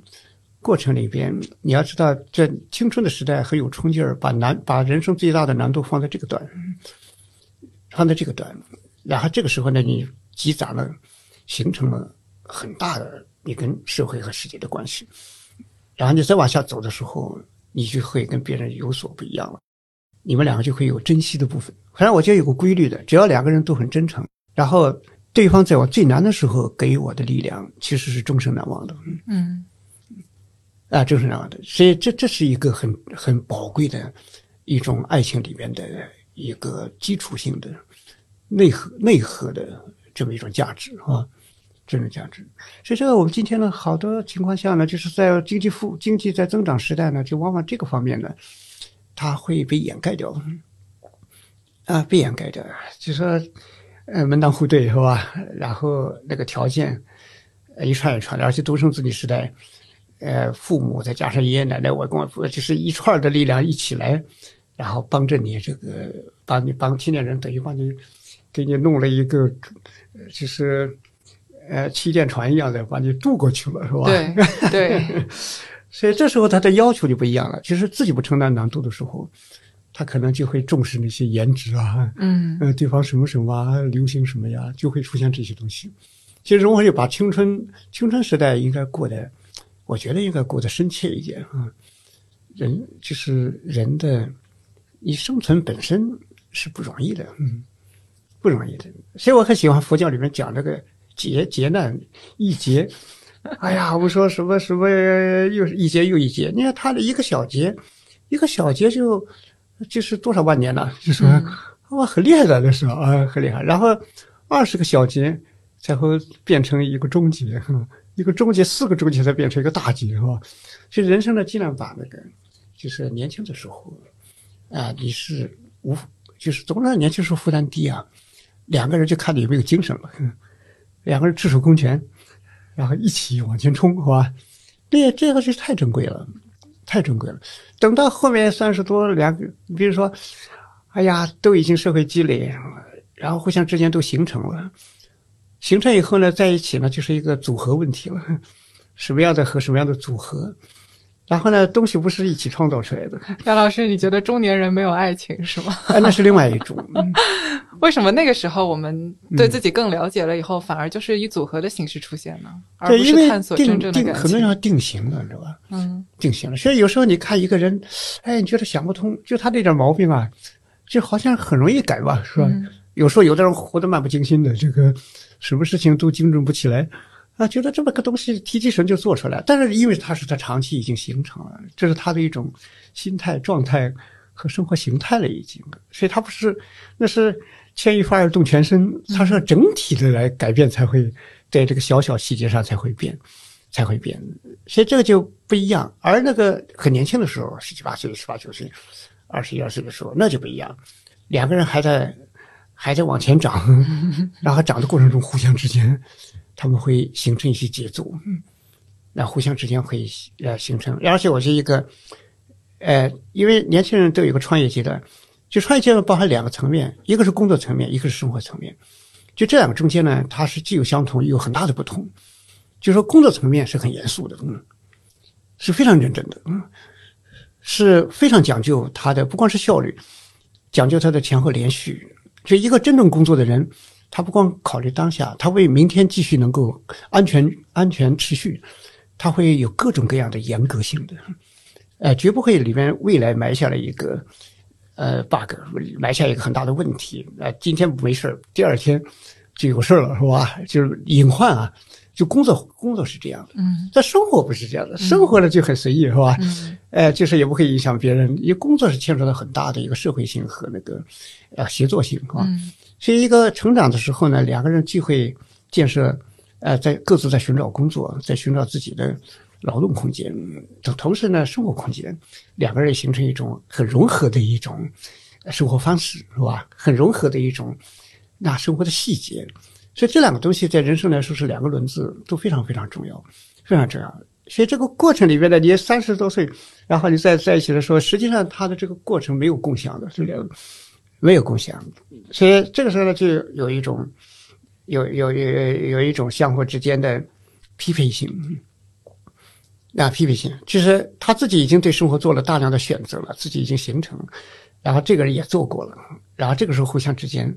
过程里边，你要知道，这青春的时代很有冲劲儿，把难把人生最大的难度放在这个段，放在这个段，然后这个时候呢，你积攒了，形成了很大的你跟社会和世界的关系，然后你再往下走的时候，你就会跟别人有所不一样了，你们两个就会有珍惜的部分。反正我觉得有个规律的，只要两个人都很真诚，然后对方在我最难的时候给予我的力量，其实是终生难忘的。嗯嗯啊，终生难忘的。所以这这是一个很很宝贵的一种爱情里面的一个基础性的内核内核的这么一种价值啊，这种价值。所以这个我们今天呢，好多情况下呢，就是在经济复经济在增长时代呢，就往往这个方面呢，它会被掩盖掉。啊，被掩盖掉，就说，呃，门当户对是吧？然后那个条件，一串一串的，而且独生子女时代，呃，父母再加上爷爷奶奶、外公外婆，就是一串的力量一起来，然后帮着你这个，帮你帮青年人，等于帮你给你弄了一个，呃就是呃气垫船一样的把你渡过去了，是吧？对对，所以这时候他的要求就不一样了。其实自己不承担难度的时候，他可能就会重视那些颜值啊，嗯呃，对方什么什么啊，流行什么呀，就会出现这些东西。其实我就把青春青春时代应该过得，我觉得应该过得深切一点啊。人就是人的，你生存本身是不容易的，嗯，不容易的。所以我很喜欢佛教里面讲这个劫劫难一劫。哎呀，我说什么什么又是一劫又一劫，你看他的一个小劫，一个小劫就就是多少万年了，就说、哇很厉害的那时候啊，很厉害。然后二十个小劫才会变成一个中劫，哈 一个终结四个终结才变成一个大劫，是吧？所以人生呢，尽量把那个就是年轻的时候啊，你是无就是总让年轻时候负担低啊，两个人就看你有没有精神了，两个人赤手空拳，然后一起往前冲，是吧？这这个是太珍贵了，太珍贵了。等到后面三十多两个，比如说，哎呀，都已经社会积累，然后互相之间都形成了，形成以后呢，在一起呢，就是一个组合问题了，什么样的和什么样的组合，然后呢，东西不是一起创造出来的，杨老师，你觉得中年人没有爱情是吗？哎，那是另外一种。嗯为什么那个时候我们对自己更了解了以后，反而就是以组合的形式出现呢？而，不是探索真定正的感情很多人？要定型了，你知道吧？嗯定型了。所以有时候你看一个人，哎，你觉得想不通，就他这点毛病啊，就好像很容易改吧，是吧？嗯有时候有的人活得漫不经心的，这个什么事情都精准不起来啊，觉得这么个东西提提神就做出来，但是因为它是他长期已经形成了，这是他的一种心态状态和生活形态了已经，所以他不是那是牵一发而动全身，它是要整体的来改变才会在这个小小细节上才会变。才会变，所以这个就不一样。而那个很年轻的时候，十七八岁、十八九岁、二十一二岁的时候，那就不一样。两个人还在还在往前长，然后长的过程中，互相之间他们会形成一些节奏，嗯，那互相之间会呃形成。而且我是一个，呃，因为年轻人都有一个创业阶段，就创业阶段包含两个层面，一个是工作层面，一个是生活层面。就这两个中间呢，它是既有相同，又有很大的不同。就说工作层面是很严肃的，嗯，是非常认真的，嗯，是非常讲究它的不光是效率，讲究它的前后连续。就一个真正工作的人，他不光考虑当下，他为明天继续能够安全安全持续，他会有各种各样的严格性的，呃，绝不会里面未来埋下了一个呃 bug，埋下一个很大的问题。呃，今天没事儿第二天就有事儿了，是吧？就是隐患啊。就工作工作是这样的，嗯，但生活不是这样的，生活呢就很随意，是吧？嗯，呃，就是也不会影响别人，因为工作是牵扯到很大的一个社会性和那个呃协作性，啊。嗯所以一个成长的时候呢，两个人既会建设，呃，在各自在寻找工作，在寻找自己的劳动空间，同同时呢，生活空间，两个人形成一种很融合的一种生活方式，是吧？很融合的一种那生活的细节。所以这两个东西在人生来说是两个轮子，都非常非常重要，非常重要。所以这个过程里边呢，你三十多岁，然后你再在一起的时候，实际上他的这个过程没有共享的，这两个没有共享，所以这个时候呢，就有一种有有有有一种相互之间的匹配性。啊，匹配性，其实他自己已经对生活做了大量的选择了，自己已经形成，然后这个人也做过了，然后这个时候互相之间。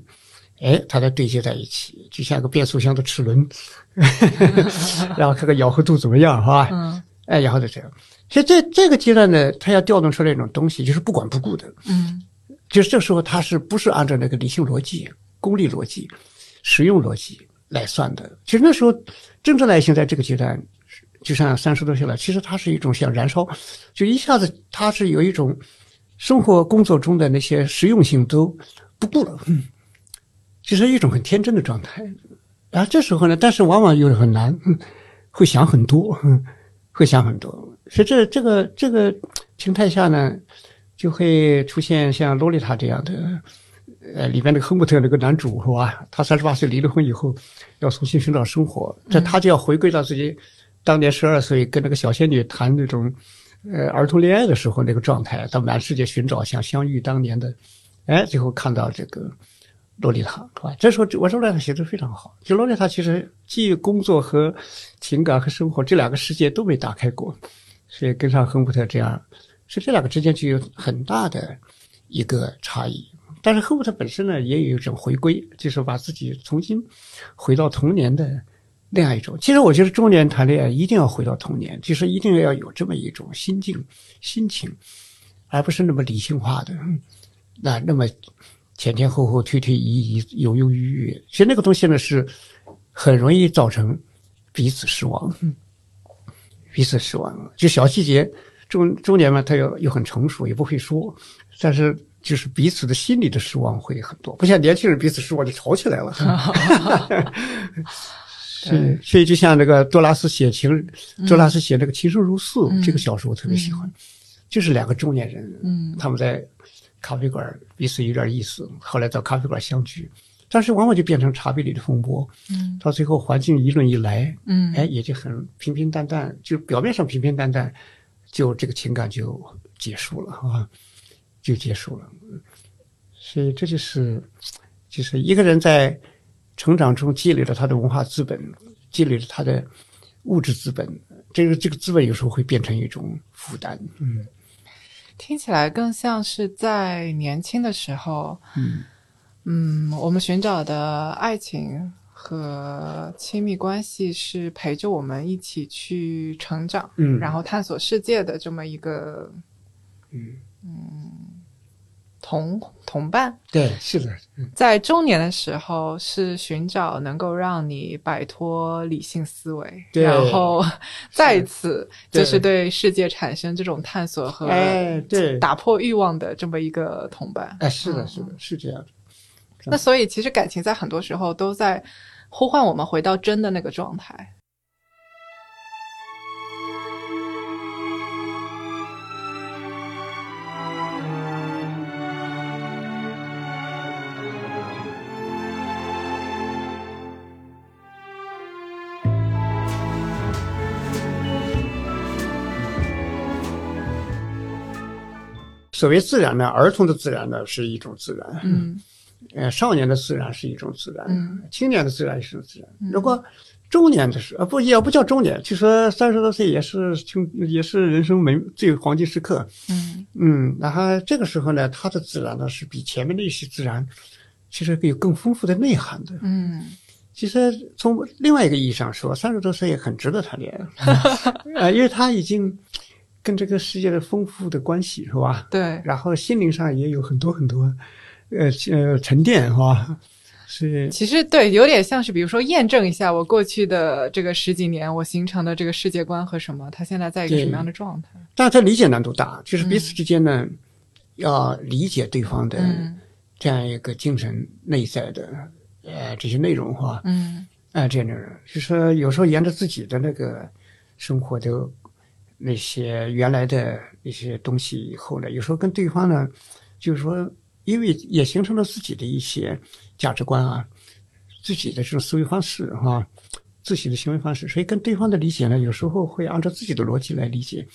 哎，他在对接在一起，就像个变速箱的齿轮，然后看看咬合度怎么样，是吧？嗯哎，然后就这样。所以这这个阶段呢，他要调动出来一种东西，就是不管不顾的，嗯就是这时候他是不是按照那个理性逻辑、功利逻辑、实用逻辑来算的？其实那时候真正的爱情在这个阶段，就像三十多岁了，其实它是一种像燃烧，就一下子它是有一种生活工作中的那些实用性都不顾了。嗯就是一种很天真的状态。然后这时候呢，但是往往又很难，嗯会想很多，嗯会想很多。所以这这个这个情态下呢，就会出现像洛丽塔这样的，呃，里边那个亨伯特那个男主是吧？他三十八岁离了婚以后，要重新寻找生活，这他就要回归到自己当年十二岁跟那个小仙女谈那种，呃，儿童恋爱的时候那个状态，到满世界寻找，想相遇当年的，哎，最后看到这个。洛丽塔是吧？这时候我说洛丽塔写的非常好，就洛丽塔其实既工作和情感和生活这两个世界都没打开过，所以跟上亨伯特这样，所以这两个之间就有很大的一个差异。但是亨伯特本身呢，也有一种回归，就是把自己重新回到童年的那样一种。其实我觉得中年谈恋爱一定要回到童年，就是一定要有这么一种心境、心情，而不是那么理性化的，那那么。前前后后、推推移移、犹犹豫豫，其实那个东西呢是很容易造成彼此失望，彼此失望。就小细节，中中年嘛，他又又很成熟，也不会说，但是就是彼此的心理的失望会很多，不像年轻人彼此失望就吵起来了。是，所以就像那个多拉斯写情，多拉斯写那个《情深如诉》这个小说，我特别喜欢，就是两个中年人，嗯。他们在。咖啡馆彼此有点意思，后来到咖啡馆相聚，但是往往就变成茶杯里的风波。嗯。到最后环境一论一来，嗯。哎，也就很平平淡淡，就表面上平平淡淡，就这个情感就结束了啊，就结束了。所以这就是，就是一个人在成长中积累了他的文化资本，积累了他的物质资本，这个这个资本有时候会变成一种负担。嗯。听起来更像是在年轻的时候，嗯嗯，我们寻找的爱情和亲密关系是陪着我们一起去成长，嗯。然后探索世界的这么一个嗯。同同伴，对，是的，在中年的时候是寻找能够让你摆脱理性思维，对然后 再次就是对。世界产生这种探索和哎，对，打破欲望的这么一个同伴。哎，是的，嗯是的，是这样的。那所以其实感情在很多时候都在呼唤我们回到真的那个状态。所谓自然呢，儿童的自然呢是一种自然，嗯呃，少年的自然是一种自然，嗯青年的自然是一种自然。如果中年的时候，呃，不也不叫中年，就说三十多岁也是青，也是人生美最黄金时刻。嗯嗯，然后这个时候呢，他的自然呢是比前面的一些自然，其实有更丰富的内涵的。嗯其实从另外一个意义上说，三十多岁也很值得谈恋爱，呃，因为他已经跟这个世界的丰富的关系是吧？对，然后心灵上也有很多很多，呃呃沉淀是吧？是其实对，有点像是比如说验证一下我过去的这个十几年我形成的这个世界观和什么，他现在在一个什么样的状态？但是它理解难度大，就是彼此之间呢，要理解对方的嗯这样一个精神内在的呃这些内容哈，嗯啊、这样的人，就是说有时候沿着自己的那个生活的那些原来的一些东西以后呢，有时候跟对方呢，就是说，因为也形成了自己的一些价值观啊，自己的这种思维方式哈、自己的行为方式，所以跟对方的理解呢，有时候会按照自己的逻辑来理解，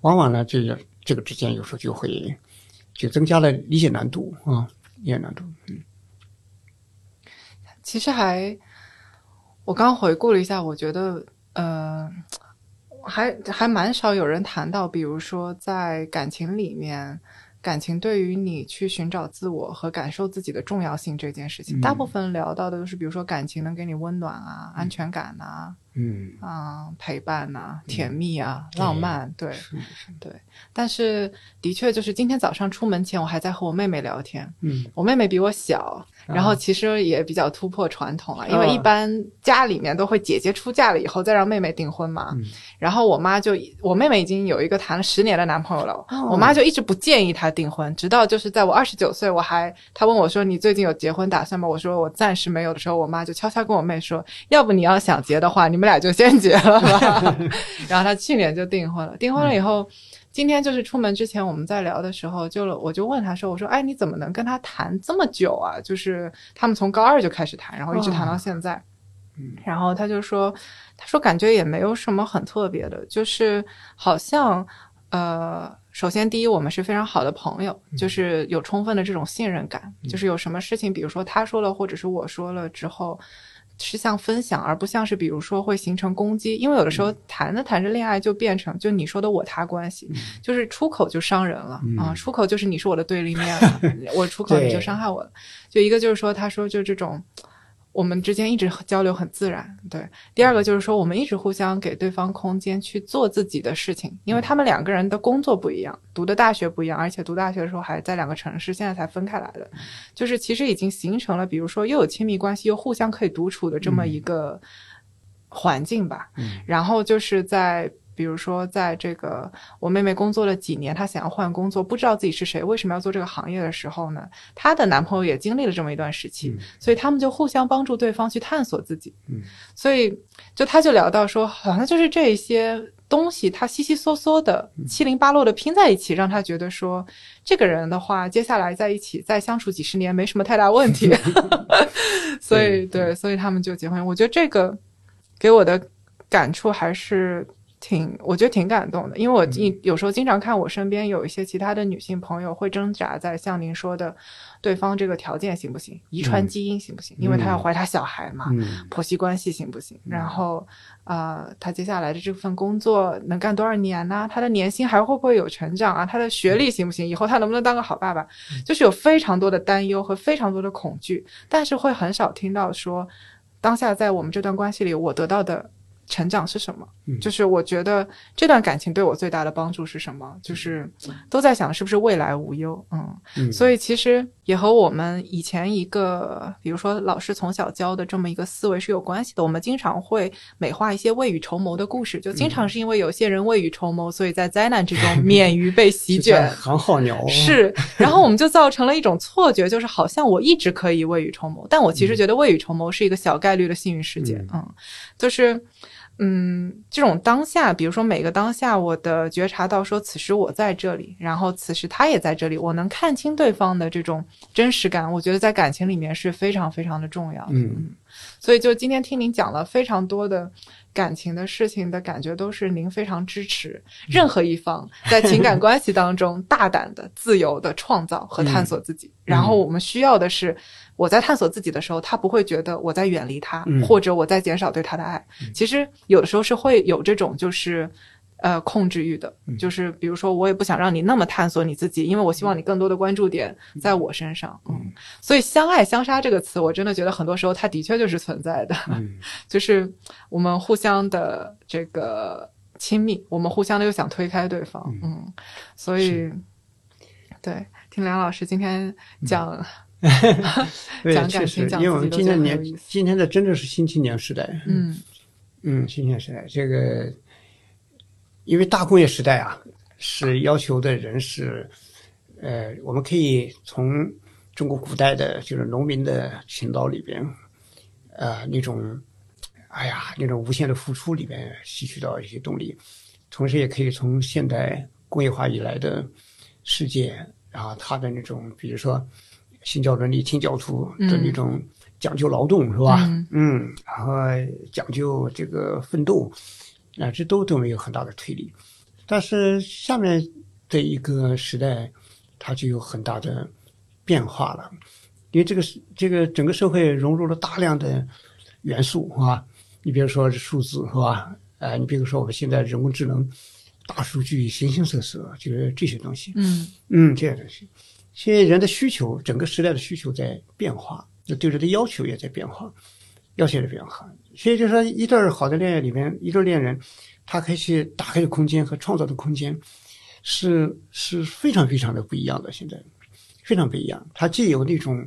往往呢，这个这个之间有时候就会就增加了理解难度啊，理解难度。嗯其实还，我刚回顾了一下，我觉得呃，还还蛮少有人谈到，比如说在感情里面，感情对于你去寻找自我和感受自己的重要性这件事情，大部分聊到的都是，比如说感情能给你温暖啊、安全感啊、嗯，啊、陪伴啊、甜蜜啊、浪漫，对是对。但是的确，就是今天早上出门前，我还在和我妹妹聊天，嗯。我妹妹比我小，然后其实也比较突破传统了，因为啊一般家里面都会姐姐出嫁了以后再让妹妹订婚嘛。嗯然后我妈就，我妹妹已经有一个谈了十年的男朋友了，哦我妈就一直不建议她订婚，直到就是在我二十九岁，我还她问我说你最近有结婚打算吗？我说我暂时没有的时候，我妈就悄悄跟我妹说，要不你要想结的话，你们俩就先结了吧。然后她去年就订婚了，订婚了以后。今天就是出门之前我们在聊的时候，就我就问他说：“我说，哎，你怎么能跟他谈这么久啊？就是他们从高二就开始谈，然后一直谈到现在。然后他就说，他说感觉也没有什么很特别的，就是好像呃，首先第一，我们是非常好的朋友，就是有充分的这种信任感，就是有什么事情，比如说他说了，或者是我说了之后。是像分享，而不像是比如说会形成攻击，因为有的时候谈着谈着恋爱就变成就你说的我他关系，就是出口就伤人了、啊，出口就是你是我的对立面了，我出口你就伤害我了。就一个就是说，他说就这种我们之间一直交流很自然，对。第二个就是说，我们一直互相给对方空间去做自己的事情，因为他们两个人的工作不一样，读的大学不一样，而且读大学的时候还在两个城市，现在才分开来的，就是其实已经形成了，比如说又有亲密关系，又互相可以独处的这么一个环境吧。嗯然后就是在。比如说，在这个我妹妹工作了几年，她想要换工作，不知道自己是谁，为什么要做这个行业的时候呢？她的男朋友也经历了这么一段时期，所以他们就互相帮助对方去探索自己。嗯，所以就他就聊到说，好像就是这一些东西，他稀稀嗦嗦的、七零八落的拼在一起，让他觉得说，这个人的话，接下来在一起再相处几十年没什么太大问题。所以对，所以他们就结婚。我觉得这个给我的感触还是。挺，我觉得挺感动的，因为我嗯有时候经常看我身边有一些其他的女性朋友会挣扎在像您说的，对方这个条件行不行，遗传基因行不行，因为她要怀她小孩嘛，嗯婆媳关系行不行，然后呃，她接下来的这份工作能干多少年呢、她的年薪还会不会有成长啊？她的学历行不行？以后她能不能当个好爸爸？就是有非常多的担忧和非常多的恐惧，但是会很少听到说，当下在我们这段关系里，我得到的。成长是什么？嗯就是我觉得这段感情对我最大的帮助是什么？就是都在想是不是未来无忧，嗯，嗯，所以其实也和我们以前一个，比如说老师从小教的这么一个思维是有关系的。我们经常会美化一些未雨绸缪的故事，就经常是因为有些人未雨绸缪，所以在灾难之中免于被席卷。很好鸟是，然后我们就造成了一种错觉，就是好像我一直可以未雨绸缪，但我其实觉得未雨绸缪是一个小概率的幸运事件。嗯，就是。嗯，这种当下，比如说每个当下，我的觉察到说，此时我在这里，然后此时他也在这里，我能看清对方的这种真实感，我觉得在感情里面是非常非常的重要的。嗯所以就今天听您讲了非常多的感情的事情的感觉，都是您非常支持任何一方 在情感关系当中大胆的、自由的创造和探索自己。然后我们需要的是，我在探索自己的时候，他不会觉得我在远离他，嗯或者我在减少对他的爱。其实有的时候是会有这种就是。呃，控制欲的，就是比如说，我也不想让你那么探索你自己，因为我希望你更多的关注点在我身上。嗯，所以“相爱相杀”这个词，我真的觉得很多时候它的确就是存在的。嗯。就是我们互相的这个亲密，我们互相的又想推开对方，嗯，所以对，听梁老师今天讲，对，讲确实，感情讲因为我们今天年今天的真的是新青年时代，嗯。嗯，新青年时代这个，因为大工业时代啊，是要求的人是，呃，我们可以从中国古代的就是农民的勤劳里边，呃，那种，哎呀，那种无限的付出里边吸取到一些动力，同时也可以从现代工业化以来的世界，然后它的那种，比如说新教伦理、清教徒的那种讲究劳动，是吧？嗯嗯，然后讲究这个奋斗，啊，这都都没有很大的推力。但是下面的一个时代，它就有很大的变化了，因为这个是这个整个社会融入了大量的元素，是吧？你比如说数字，是吧？呃，你比如说我们现在人工智能、大数据、形形色色，就是这些东西。嗯嗯，这些东西，现在人的需求，整个时代的需求在变化，那对人的要求也在变化，要求也在变化。所以就是说，一对好的恋爱里面，一对恋人，他可以去打开的空间和创造的空间，是是非常非常的不一样的。现在非常不一样，它既有那种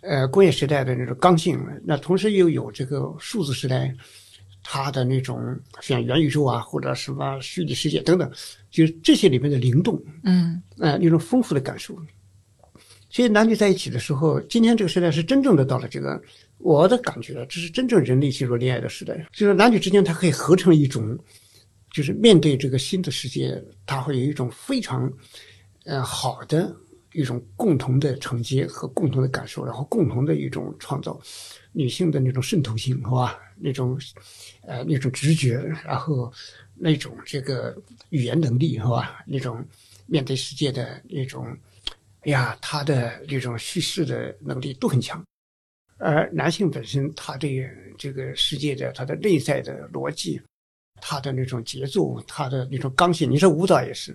呃工业时代的那种刚性，那同时又有这个数字时代。它的那种像元宇宙啊，或者什么虚拟世界等等，就是这些里面的灵动，嗯呃，那种丰富的感受。所以男女在一起的时候，今天这个时代是真正的到了这个，我的感觉，这是真正人类进入恋爱的时代。就是男女之间，它可以合成一种，就是面对这个新的世界，它会有一种非常，呃，好的一种共同的承接和共同的感受，然后共同的一种创造。女性的那种渗透性，是吧？那种，呃，那种直觉，然后那种这个语言能力，是吧？那种面对世界的那种，哎呀，他的那种叙事的能力都很强。而男性本身，他对这个世界的他的内在的逻辑，他的那种节奏，他的那种刚性，你说舞蹈也是，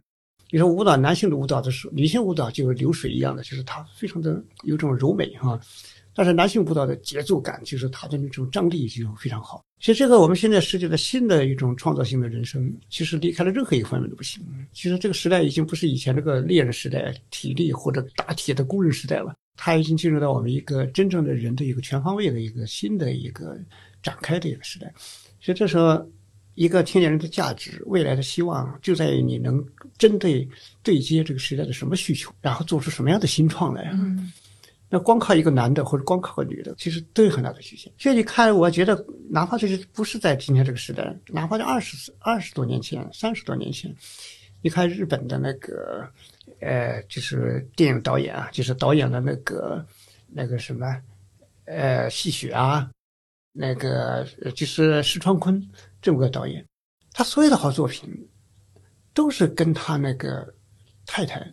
你说舞蹈，男性的舞蹈的时候，女性舞蹈就流水一样的，就是它非常的有种柔美哈。但是男性舞蹈的节奏感，就是它的那种张力就非常好。其实这个我们现在世界的新的一种创造性的人生，其实离开了任何一个方面都不行。其实这个时代已经不是以前那个猎人时代、体力或者打铁的工人时代了，它已经进入到我们一个真正的人的一个全方位的一个新的一个展开的一个时代。所以这时候，一个青年人的价值、未来的希望，就在于你能针对对接这个时代的什么需求，然后做出什么样的新创来。嗯那光靠一个男的或者光靠个女的，其实都有很大的局限。所以你看，我觉得哪怕这是不是在今天这个时代，哪怕在二十二十多年前、三十多年前，你看日本的那个，呃，就是电影导演啊，就是导演的那个那个什么，呃，戏雪啊，那个就是石川昆这么个导演，他所有的好作品都是跟他那个太太，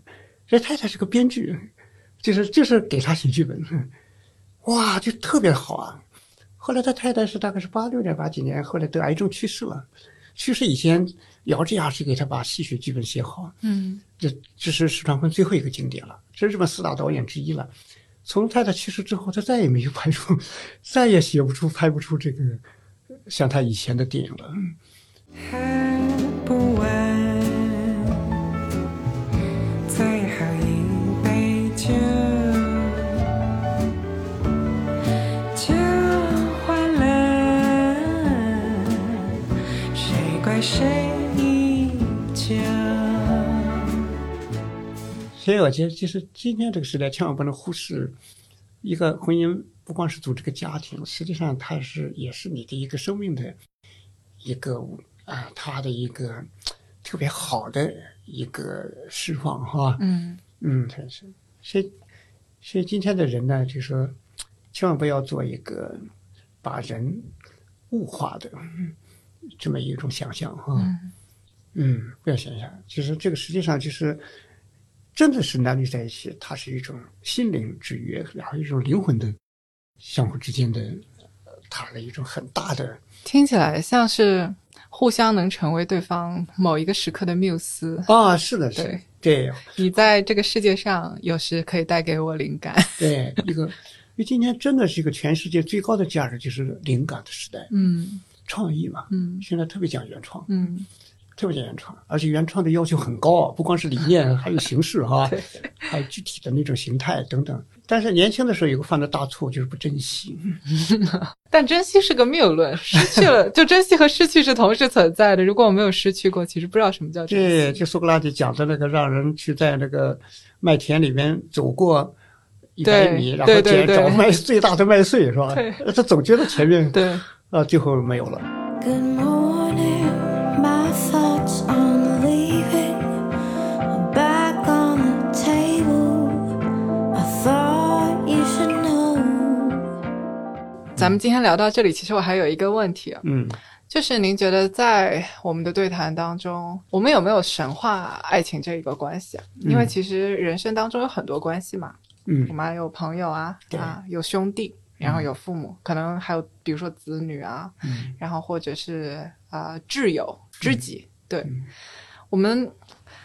这太太是个编剧。就是就是给他写剧本，哇，就特别好啊。后来他太太是大概是八六年八几年，后来得癌症去世了。去世以前，姚志亚是给他把戏曲剧本写好，嗯这这是石川坤最后一个经典了，这是日本四大导演之一了。从太太去世之后，他再也没有拍出，再也写不出、拍不出这个像他以前的电影了。喝不完所以我觉得，其实今天这个时代，千万不能忽视一个婚姻，不光是组织个家庭，实际上它是也是你的一个生命的一个啊，它的一个特别好的一个释放哈。嗯嗯，真是。所以，所以今天的人呢，就说千万不要做一个把人物化的嗯这么一种想象哈。嗯，不要想象，其实这个实际上就是真的是男女在一起，它是一种心灵之约，然后一种灵魂的相互之间的，呃它的一种很大的听起来像是互相能成为对方某一个时刻的缪斯。啊，是的，是的对，对你在这个世界上，有时可以带给我灵感。对，一个，因为今天真的是一个全世界最高的价值，就是灵感的时代，嗯创意嘛，嗯现在特别讲原创，嗯，特别讲原创，而且原创的要求很高啊，不光是理念，还有形式哈，还有具体的那种形态等等。但是年轻的时候有个犯的大错，就是不珍惜。但珍惜是个谬论，失去了就珍惜和失去是同时存在的。如果我没有失去过，其实不知道什么叫珍惜。对就苏格拉底讲的那个，让人去在那个麦田里面走过一百对米，然后捡找麦最大的麦穗，是吧对？他总觉得前面对，啊，最后没有了。Good 咱们今天聊到这里，其实我还有一个问题啊，嗯。就是您觉得在我们的对谈当中，我们有没有神话爱情这一个关系啊？因为其实人生当中有很多关系嘛，嗯。我嗯们还有朋友啊，对。啊，有兄弟，然后有父母，可能还有比如说子女啊，嗯。然后或者是啊、挚友、知己。对，嗯。我们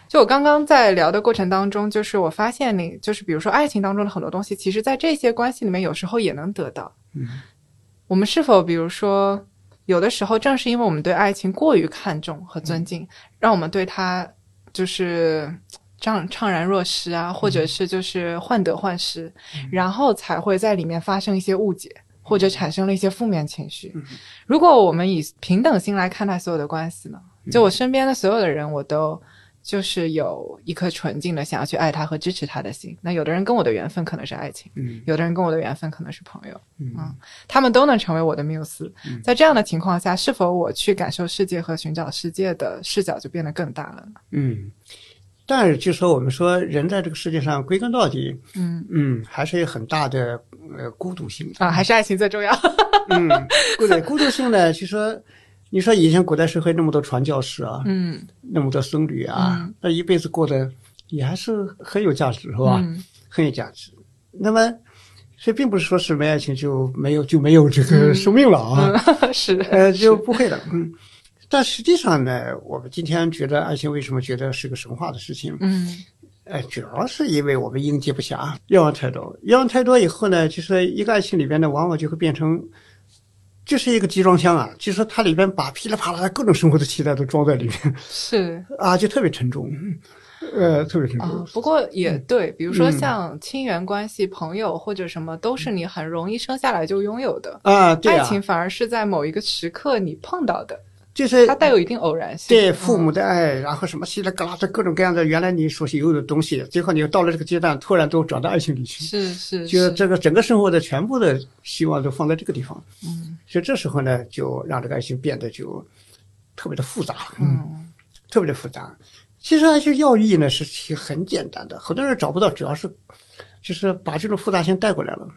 就我刚刚在聊的过程当中，就是我发现你就是比如说爱情当中的很多东西，其实在这些关系里面有时候也能得到。嗯我们是否比如说，有的时候正是因为我们对爱情过于看重和尊敬，让我们对它就是怅怅然若失啊，或者是就是患得患失，然后才会在里面发生一些误解，或者产生了一些负面情绪。如果我们以平等心来看待所有的关系呢？就我身边的所有的人，我都就是有一颗纯净的想要去爱他和支持他的心。那有的人跟我的缘分可能是爱情，嗯有的人跟我的缘分可能是朋友，嗯他们都能成为我的缪斯。在这样的情况下，是否我去感受世界和寻找世界的视角就变得更大了呢？嗯。但是，就说我们说人在这个世界上，归根到底，嗯嗯，还是有很大的呃孤独性。啊，还是爱情最重要。嗯，孤独孤独性呢，就说你说以前古代社会那么多传教士啊，嗯那么多僧侣啊嗯，那一辈子过得也还是很有价值，是吧？嗯很有价值。那么，所以并不是说是没爱情就没有就没有这个生命了啊，嗯，是呃，就不会的。嗯，但实际上呢，我们今天觉得爱情为什么觉得是个神话的事情？嗯哎，主要是因为我们应接不暇，愿望太多，愿望太多以后呢，就是一个爱情里边呢，往往就会变成。就是一个集装箱啊，就是说它里边把噼里啪啦的各种生活的期待都装在里面。是。啊，就特别沉重，呃，特别沉重。啊，不过也对，比如说嗯。像亲缘关系、朋友或者什么，都是你很容易生下来就拥有的。啊，对爱啊，情反而是在某一个时刻你碰到的，就是它带有一定偶然性。对父母嗯的爱，然后什么稀里嘎啦的各种各样的原来你所有的东西，最后你到了这个阶段，突然都转到爱情里去，是是，就这个整个生活的全部的希望都放在这个地方，嗯所以这时候呢，就让这个爱情变得就特别的复杂，嗯特别的复杂。其实爱情要义呢是其实很简单的，很多人找不到，主要是就是把这种复杂性带过来了。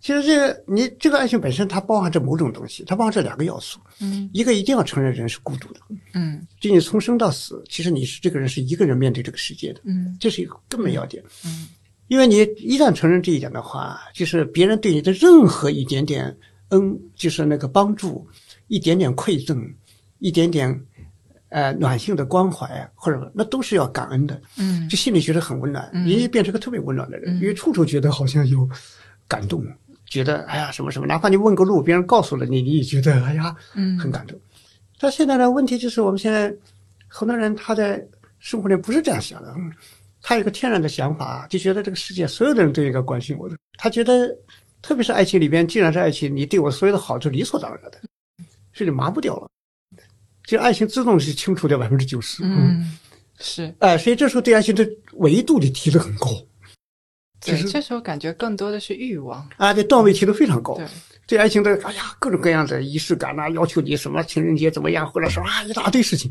其实这个你这个爱情本身它包含着某种东西，它包含着两个要素，嗯。一个一定要承认人是孤独的，嗯。就你从生到死，其实你是这个人是一个人面对这个世界的，嗯。这是一个根本要点。嗯。因为你一旦承认这一点的话，就是别人对你的任何一点点恩，就是那个帮助，一点点馈赠，一点点呃暖性的关怀，或者那都是要感恩的，嗯。就心里觉得很温暖，嗯。人家变成个特别温暖的人，嗯。因为处处觉得好像有感动，觉得哎呀什么什么，哪怕你问个路，别人告诉了你，你也觉得哎呀嗯很感动。但现在呢，问题就是我们现在很多人他在生活里不是这样想的，嗯他有个天然的想法，就觉得这个世界所有的人都应该关心我的。他觉得，特别是爱情里边，既然是爱情，你对我所有的好就理所当然的，所以你麻木掉了。就爱情自动是清除掉百分之九十。嗯，是哎、所以这时候对爱情的维度你提得很高对，其实这时候感觉更多的是欲望。啊，这段位提得非常高。对，对爱情的，哎呀，各种各样的仪式感呐、要求你什么情人节怎么样，或者说啊一大堆事情，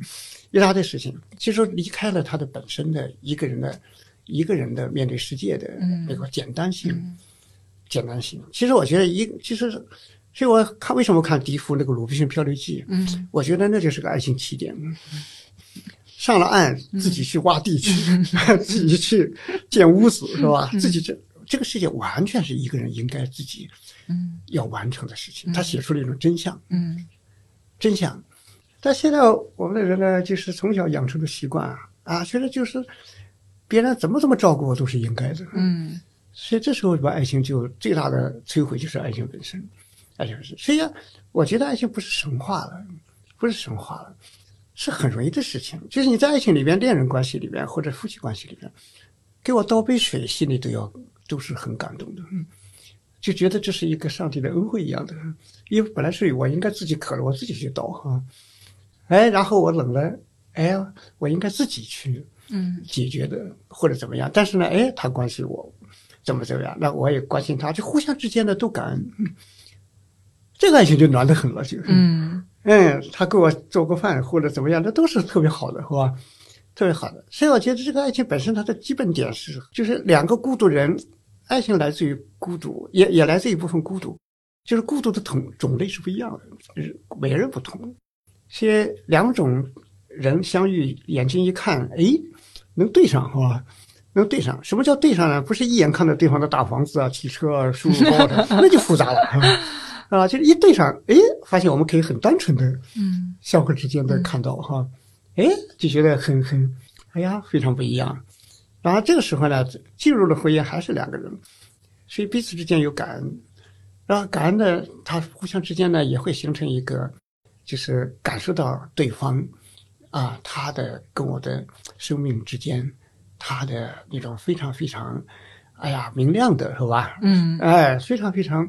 一大堆事情。其实离开了他的本身的一个人的一个人的面对世界的嗯那个简单性，简单性。其实我觉得一，其实，所以我看为什么看笛福那个《鲁滨逊漂流记》，嗯我觉得那就是个爱情起点。上了岸，自己去挖地去，自己去建屋子，是吧？自己这这个世界完全是一个人应该自己嗯要完成的事情。他写出了一种真相，嗯真相。但现在我们的人呢，就是从小养成的习惯啊，啊，觉得就是别人怎么怎么照顾我都是应该的。嗯所以这时候把爱情就最大的摧毁就是爱情本身，爱情本身。所以啊我觉得爱情不是神话了，不是神话了，是很容易的事情。就是你在爱情里边、恋人关系里边或者夫妻关系里边，给我倒杯水，心里都要都是很感动的，嗯就觉得这是一个上帝的恩惠一样的。因为本来是我应该自己渴了，我自己去倒哈，哎，然后我冷了，哎，我应该自己去嗯解决的，或者怎么样。但是呢，哎，他关心我，怎么怎么样，那我也关心他，就互相之间的都感恩，嗯这个爱情就暖得很了，就，嗯嗯，他给我做个饭或者怎么样，那都是特别好的，是吧？特别好的。所以我觉得这个爱情本身它的基本点是，就是两个孤独人，爱情来自于孤独，也也来自于一部分孤独，就是孤独的种种类是不一样的，是每个人不同。所以两种人相遇，眼睛一看，哎，能对上，是吧？能对上。什么叫对上呢？不是一眼看到对方的大房子啊、汽车啊、书包的，那就复杂了，啊，就是一对上，哎，发现我们可以很单纯的嗯相互之间的看到哈，哎，就觉得很很，哎呀，非常不一样。然后这个时候呢，进入了婚姻还是两个人，所以彼此之间有感恩，然后感恩的他互相之间呢也会形成一个，就是感受到对方啊，他的跟我的生命之间，他的那种非常非常，哎呀，明亮的是吧？嗯哎，非常非常，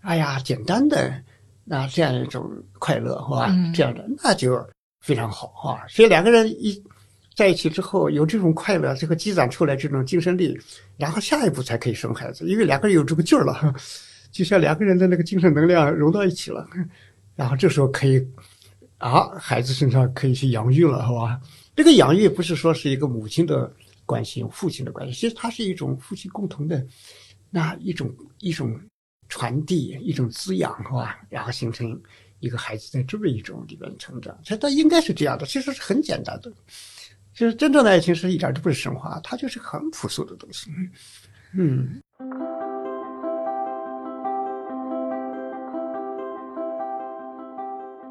哎呀，简单的那这样一种快乐，是吧？嗯这样的那就非常好啊。所以两个人一在一起之后，有这种快乐，这个积攒出来这种精神力，然后下一步才可以生孩子，因为两个人有这个劲儿了，就像两个人的那个精神能量融到一起了，然后这时候可以啊，孩子身上可以去养育了，是吧？这个养育不是说是一个母亲的关心、父亲的关系，其实它是一种夫妻共同的那一种一种传递、一种滋养，是吧？然后形成一个孩子在这么一种里边成长，其实它应该是这样的，其实是很简单的。就是真正的爱情是一点都不是神话，它就是很朴素的东西。嗯，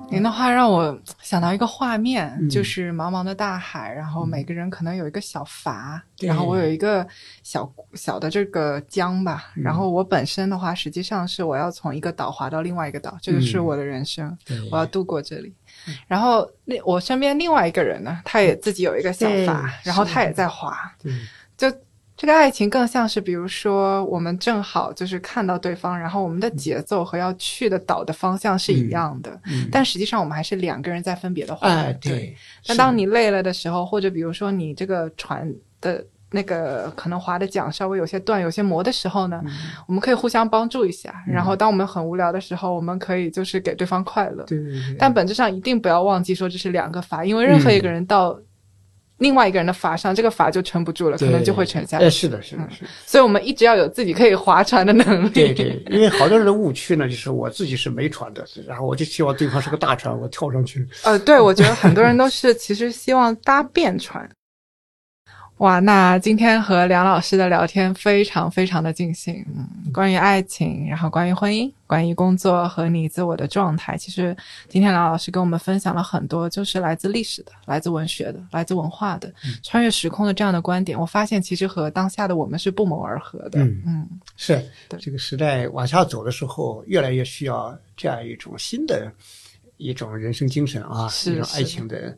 您的话让我想到一个画面，嗯。就是茫茫的大海，然后每个人可能有一个小筏，对然后我有一个小小的这个江吧，嗯。然后我本身的话，实际上是我要从一个岛划到另外一个岛，这个是嗯我的人生，对我要度过这里。然后另我身边另外一个人呢，他也自己有一个小对筏，然后他也在划，就这个爱情更像是，比如说我们正好就是看到对方，然后我们的节奏和要去的岛的方向是一样的，嗯，但实际上我们还是两个人在分别的划。哎，对。对。但当你累了的时候，或者比如说你这个船的那个可能划的桨稍微有些断、有些磨的时候呢，我们可以互相帮助一下。然后当我们很无聊的时候，我们可以就是给对方快乐。对对对，但本质上一定不要忘记说这是两个筏，因为任何一个人到另外一个人的筏上，这个筏就撑不住了，可能就会沉下哎，去。是的，是的，是的。所以我们一直要有自己可以划船的能力。对对，因为好多人的误区呢，就是我自己是没船的，然后我就希望对方是个大船，我跳上去。呃，对，我觉得很多人都是其实希望搭便船。哇，那今天和梁老师的聊天非常非常的尽兴，嗯，关于爱情，然后关于婚姻，关于工作和你自我的状态，其实今天梁老师跟我们分享了很多，就是来自历史的、来自文学的、来自文化的、穿越时空的这样的观点。我发现其实和当下的我们是不谋而合的，嗯。嗯是对。这个时代往下走的时候，越来越需要这样一种新的一种人生精神啊，一种爱情的是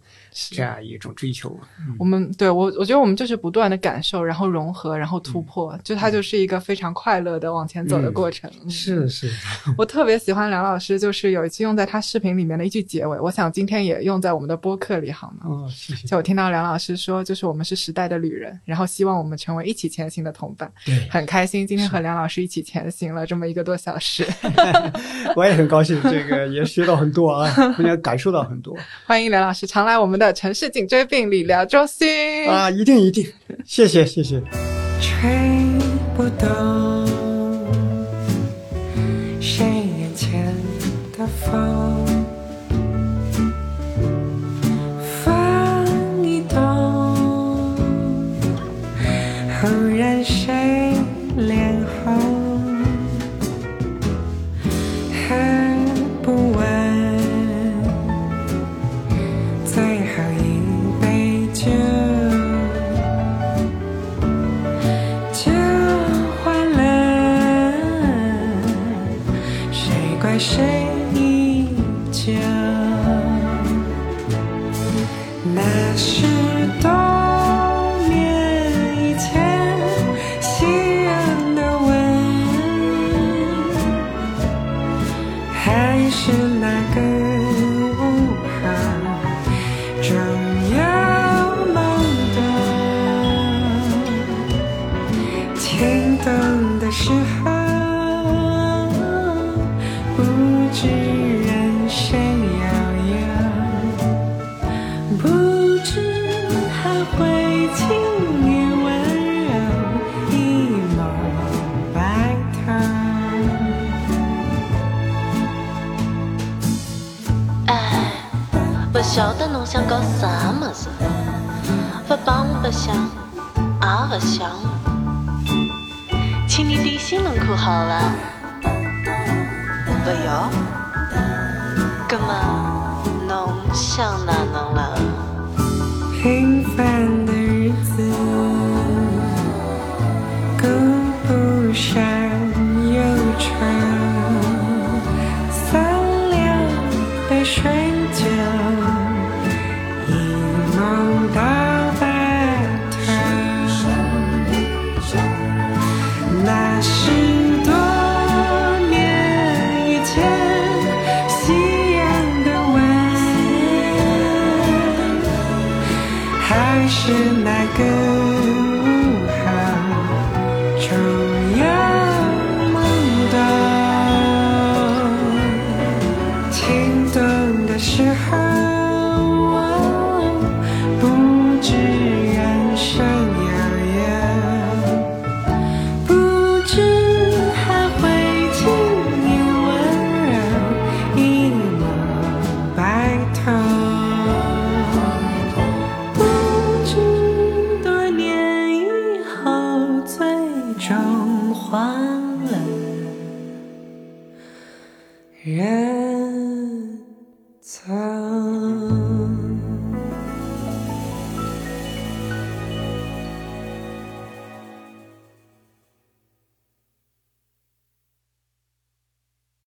这样一种追求。我们对我，我觉得我们就是不断的感受，然后融合，然后突破，就它就是一个非常快乐的往前走的过程。嗯是是，我特别喜欢梁老师，就是有一期用在他视频里面的一句结尾，我想今天也用在我们的播客里，好吗？哦，谢谢。就我听到梁老师说，就是我们是时代的旅人，然后希望我们成为一起前行的同伴。对，很开心今天和梁老师一起前行了这么一个多小时，我也很高兴，这个也学到很多啊，我也感受到很多欢迎梁老师常来我们的城市颈椎病理疗中心。啊，一定一定，谢谢谢谢。吹不动谁眼前的风，风一动，忽然谁